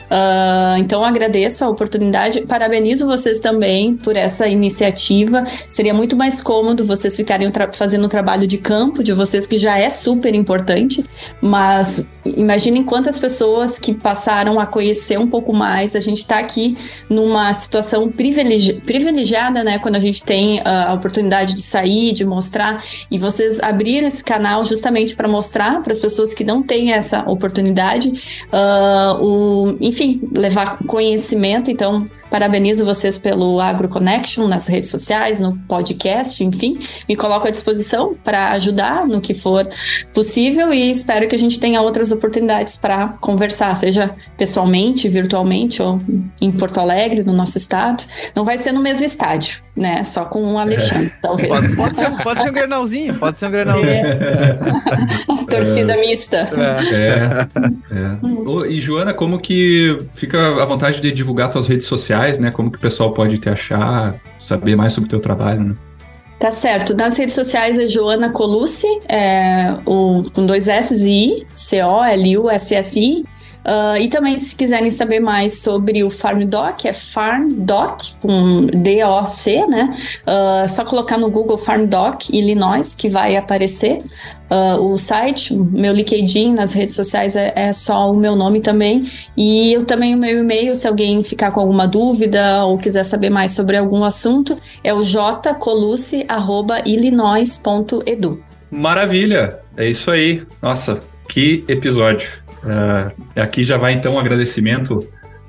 Uh, então agradeço a oportunidade, parabenizo vocês também por essa iniciativa. Seria muito mais cômodo vocês ficarem fazendo o trabalho de campo de vocês, que já é super importante, mas imaginem quantas pessoas que passaram a conhecer um pouco mais. A gente está aqui numa situação privilegi privilegiada, né? Quando a gente tem uh, a oportunidade de sair, de mostrar, e vocês abriram esse canal justamente para mostrar para as pessoas que não têm essa oportunidade, uh, o, enfim, enfim, levar conhecimento. Então, parabenizo vocês pelo Agro Connection nas redes sociais, no podcast, enfim. Me coloco à disposição para ajudar no que for possível e espero que a gente tenha outras oportunidades para conversar, seja pessoalmente, virtualmente ou em Porto Alegre, no nosso estado. Não vai ser no mesmo estádio, né? Só com um Alexandre, é. talvez. Pode, pode, ser, pode ser um granalzinho, pode ser um granalzinho. É. Torcida mista. É. é. E Joana, como que fica a vontade de divulgar suas redes sociais, né? Como que o pessoal pode te achar, saber mais sobre o teu trabalho, né? Tá certo. Nas redes sociais é Joana Colucci, é, o, com dois S e I, C-O-L-U-S-S-I. Uh, e também, se quiserem saber mais sobre o Farm Doc, é Farm Doc, com D-O-C, né? Uh, só colocar no Google Farm Doc Illinois, que vai aparecer uh, o site. Meu LinkedIn nas redes sociais é, é, só o meu nome também. E eu também o meu e-mail, se alguém ficar com alguma dúvida ou quiser saber mais sobre algum assunto, é o jcoluce.illinois.edu. Maravilha! É isso aí. Nossa, que episódio. Uh, aqui já vai então um agradecimento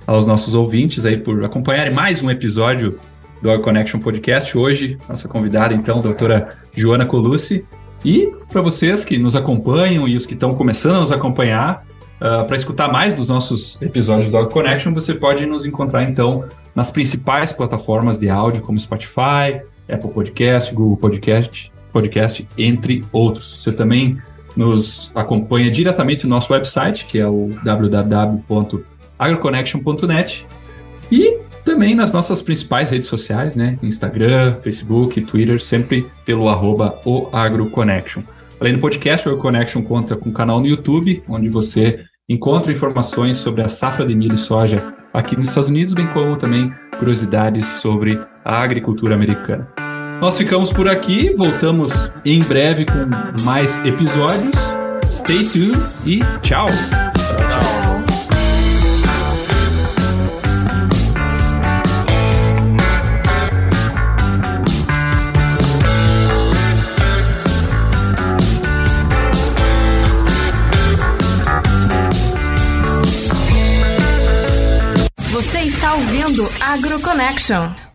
aos nossos ouvintes aí por acompanharem mais um episódio do Our Connection Podcast. Hoje, nossa convidada, então, a doutora Joana Colucci. E para vocês que nos acompanham e os que estão começando a nos acompanhar, uh, para escutar mais dos nossos episódios do Our Connection, você pode nos encontrar, então, nas principais plataformas de áudio, como Spotify, Apple Podcast, Google Podcast, Podcast entre outros. Você também nos acompanha diretamente no nosso website, que é o www.agroconnection.net, e também nas nossas principais redes sociais, né? Instagram, Facebook, Twitter, sempre pelo arroba o AgroConnection. Além do podcast, o AgroConnection conta com um canal no YouTube, onde você encontra informações sobre a safra de milho e soja aqui nos Estados Unidos, bem como também curiosidades sobre a agricultura americana. Nós ficamos por aqui, voltamos em breve com mais episódios. Stay tuned e tchau! Você está ouvindo AgroConnection.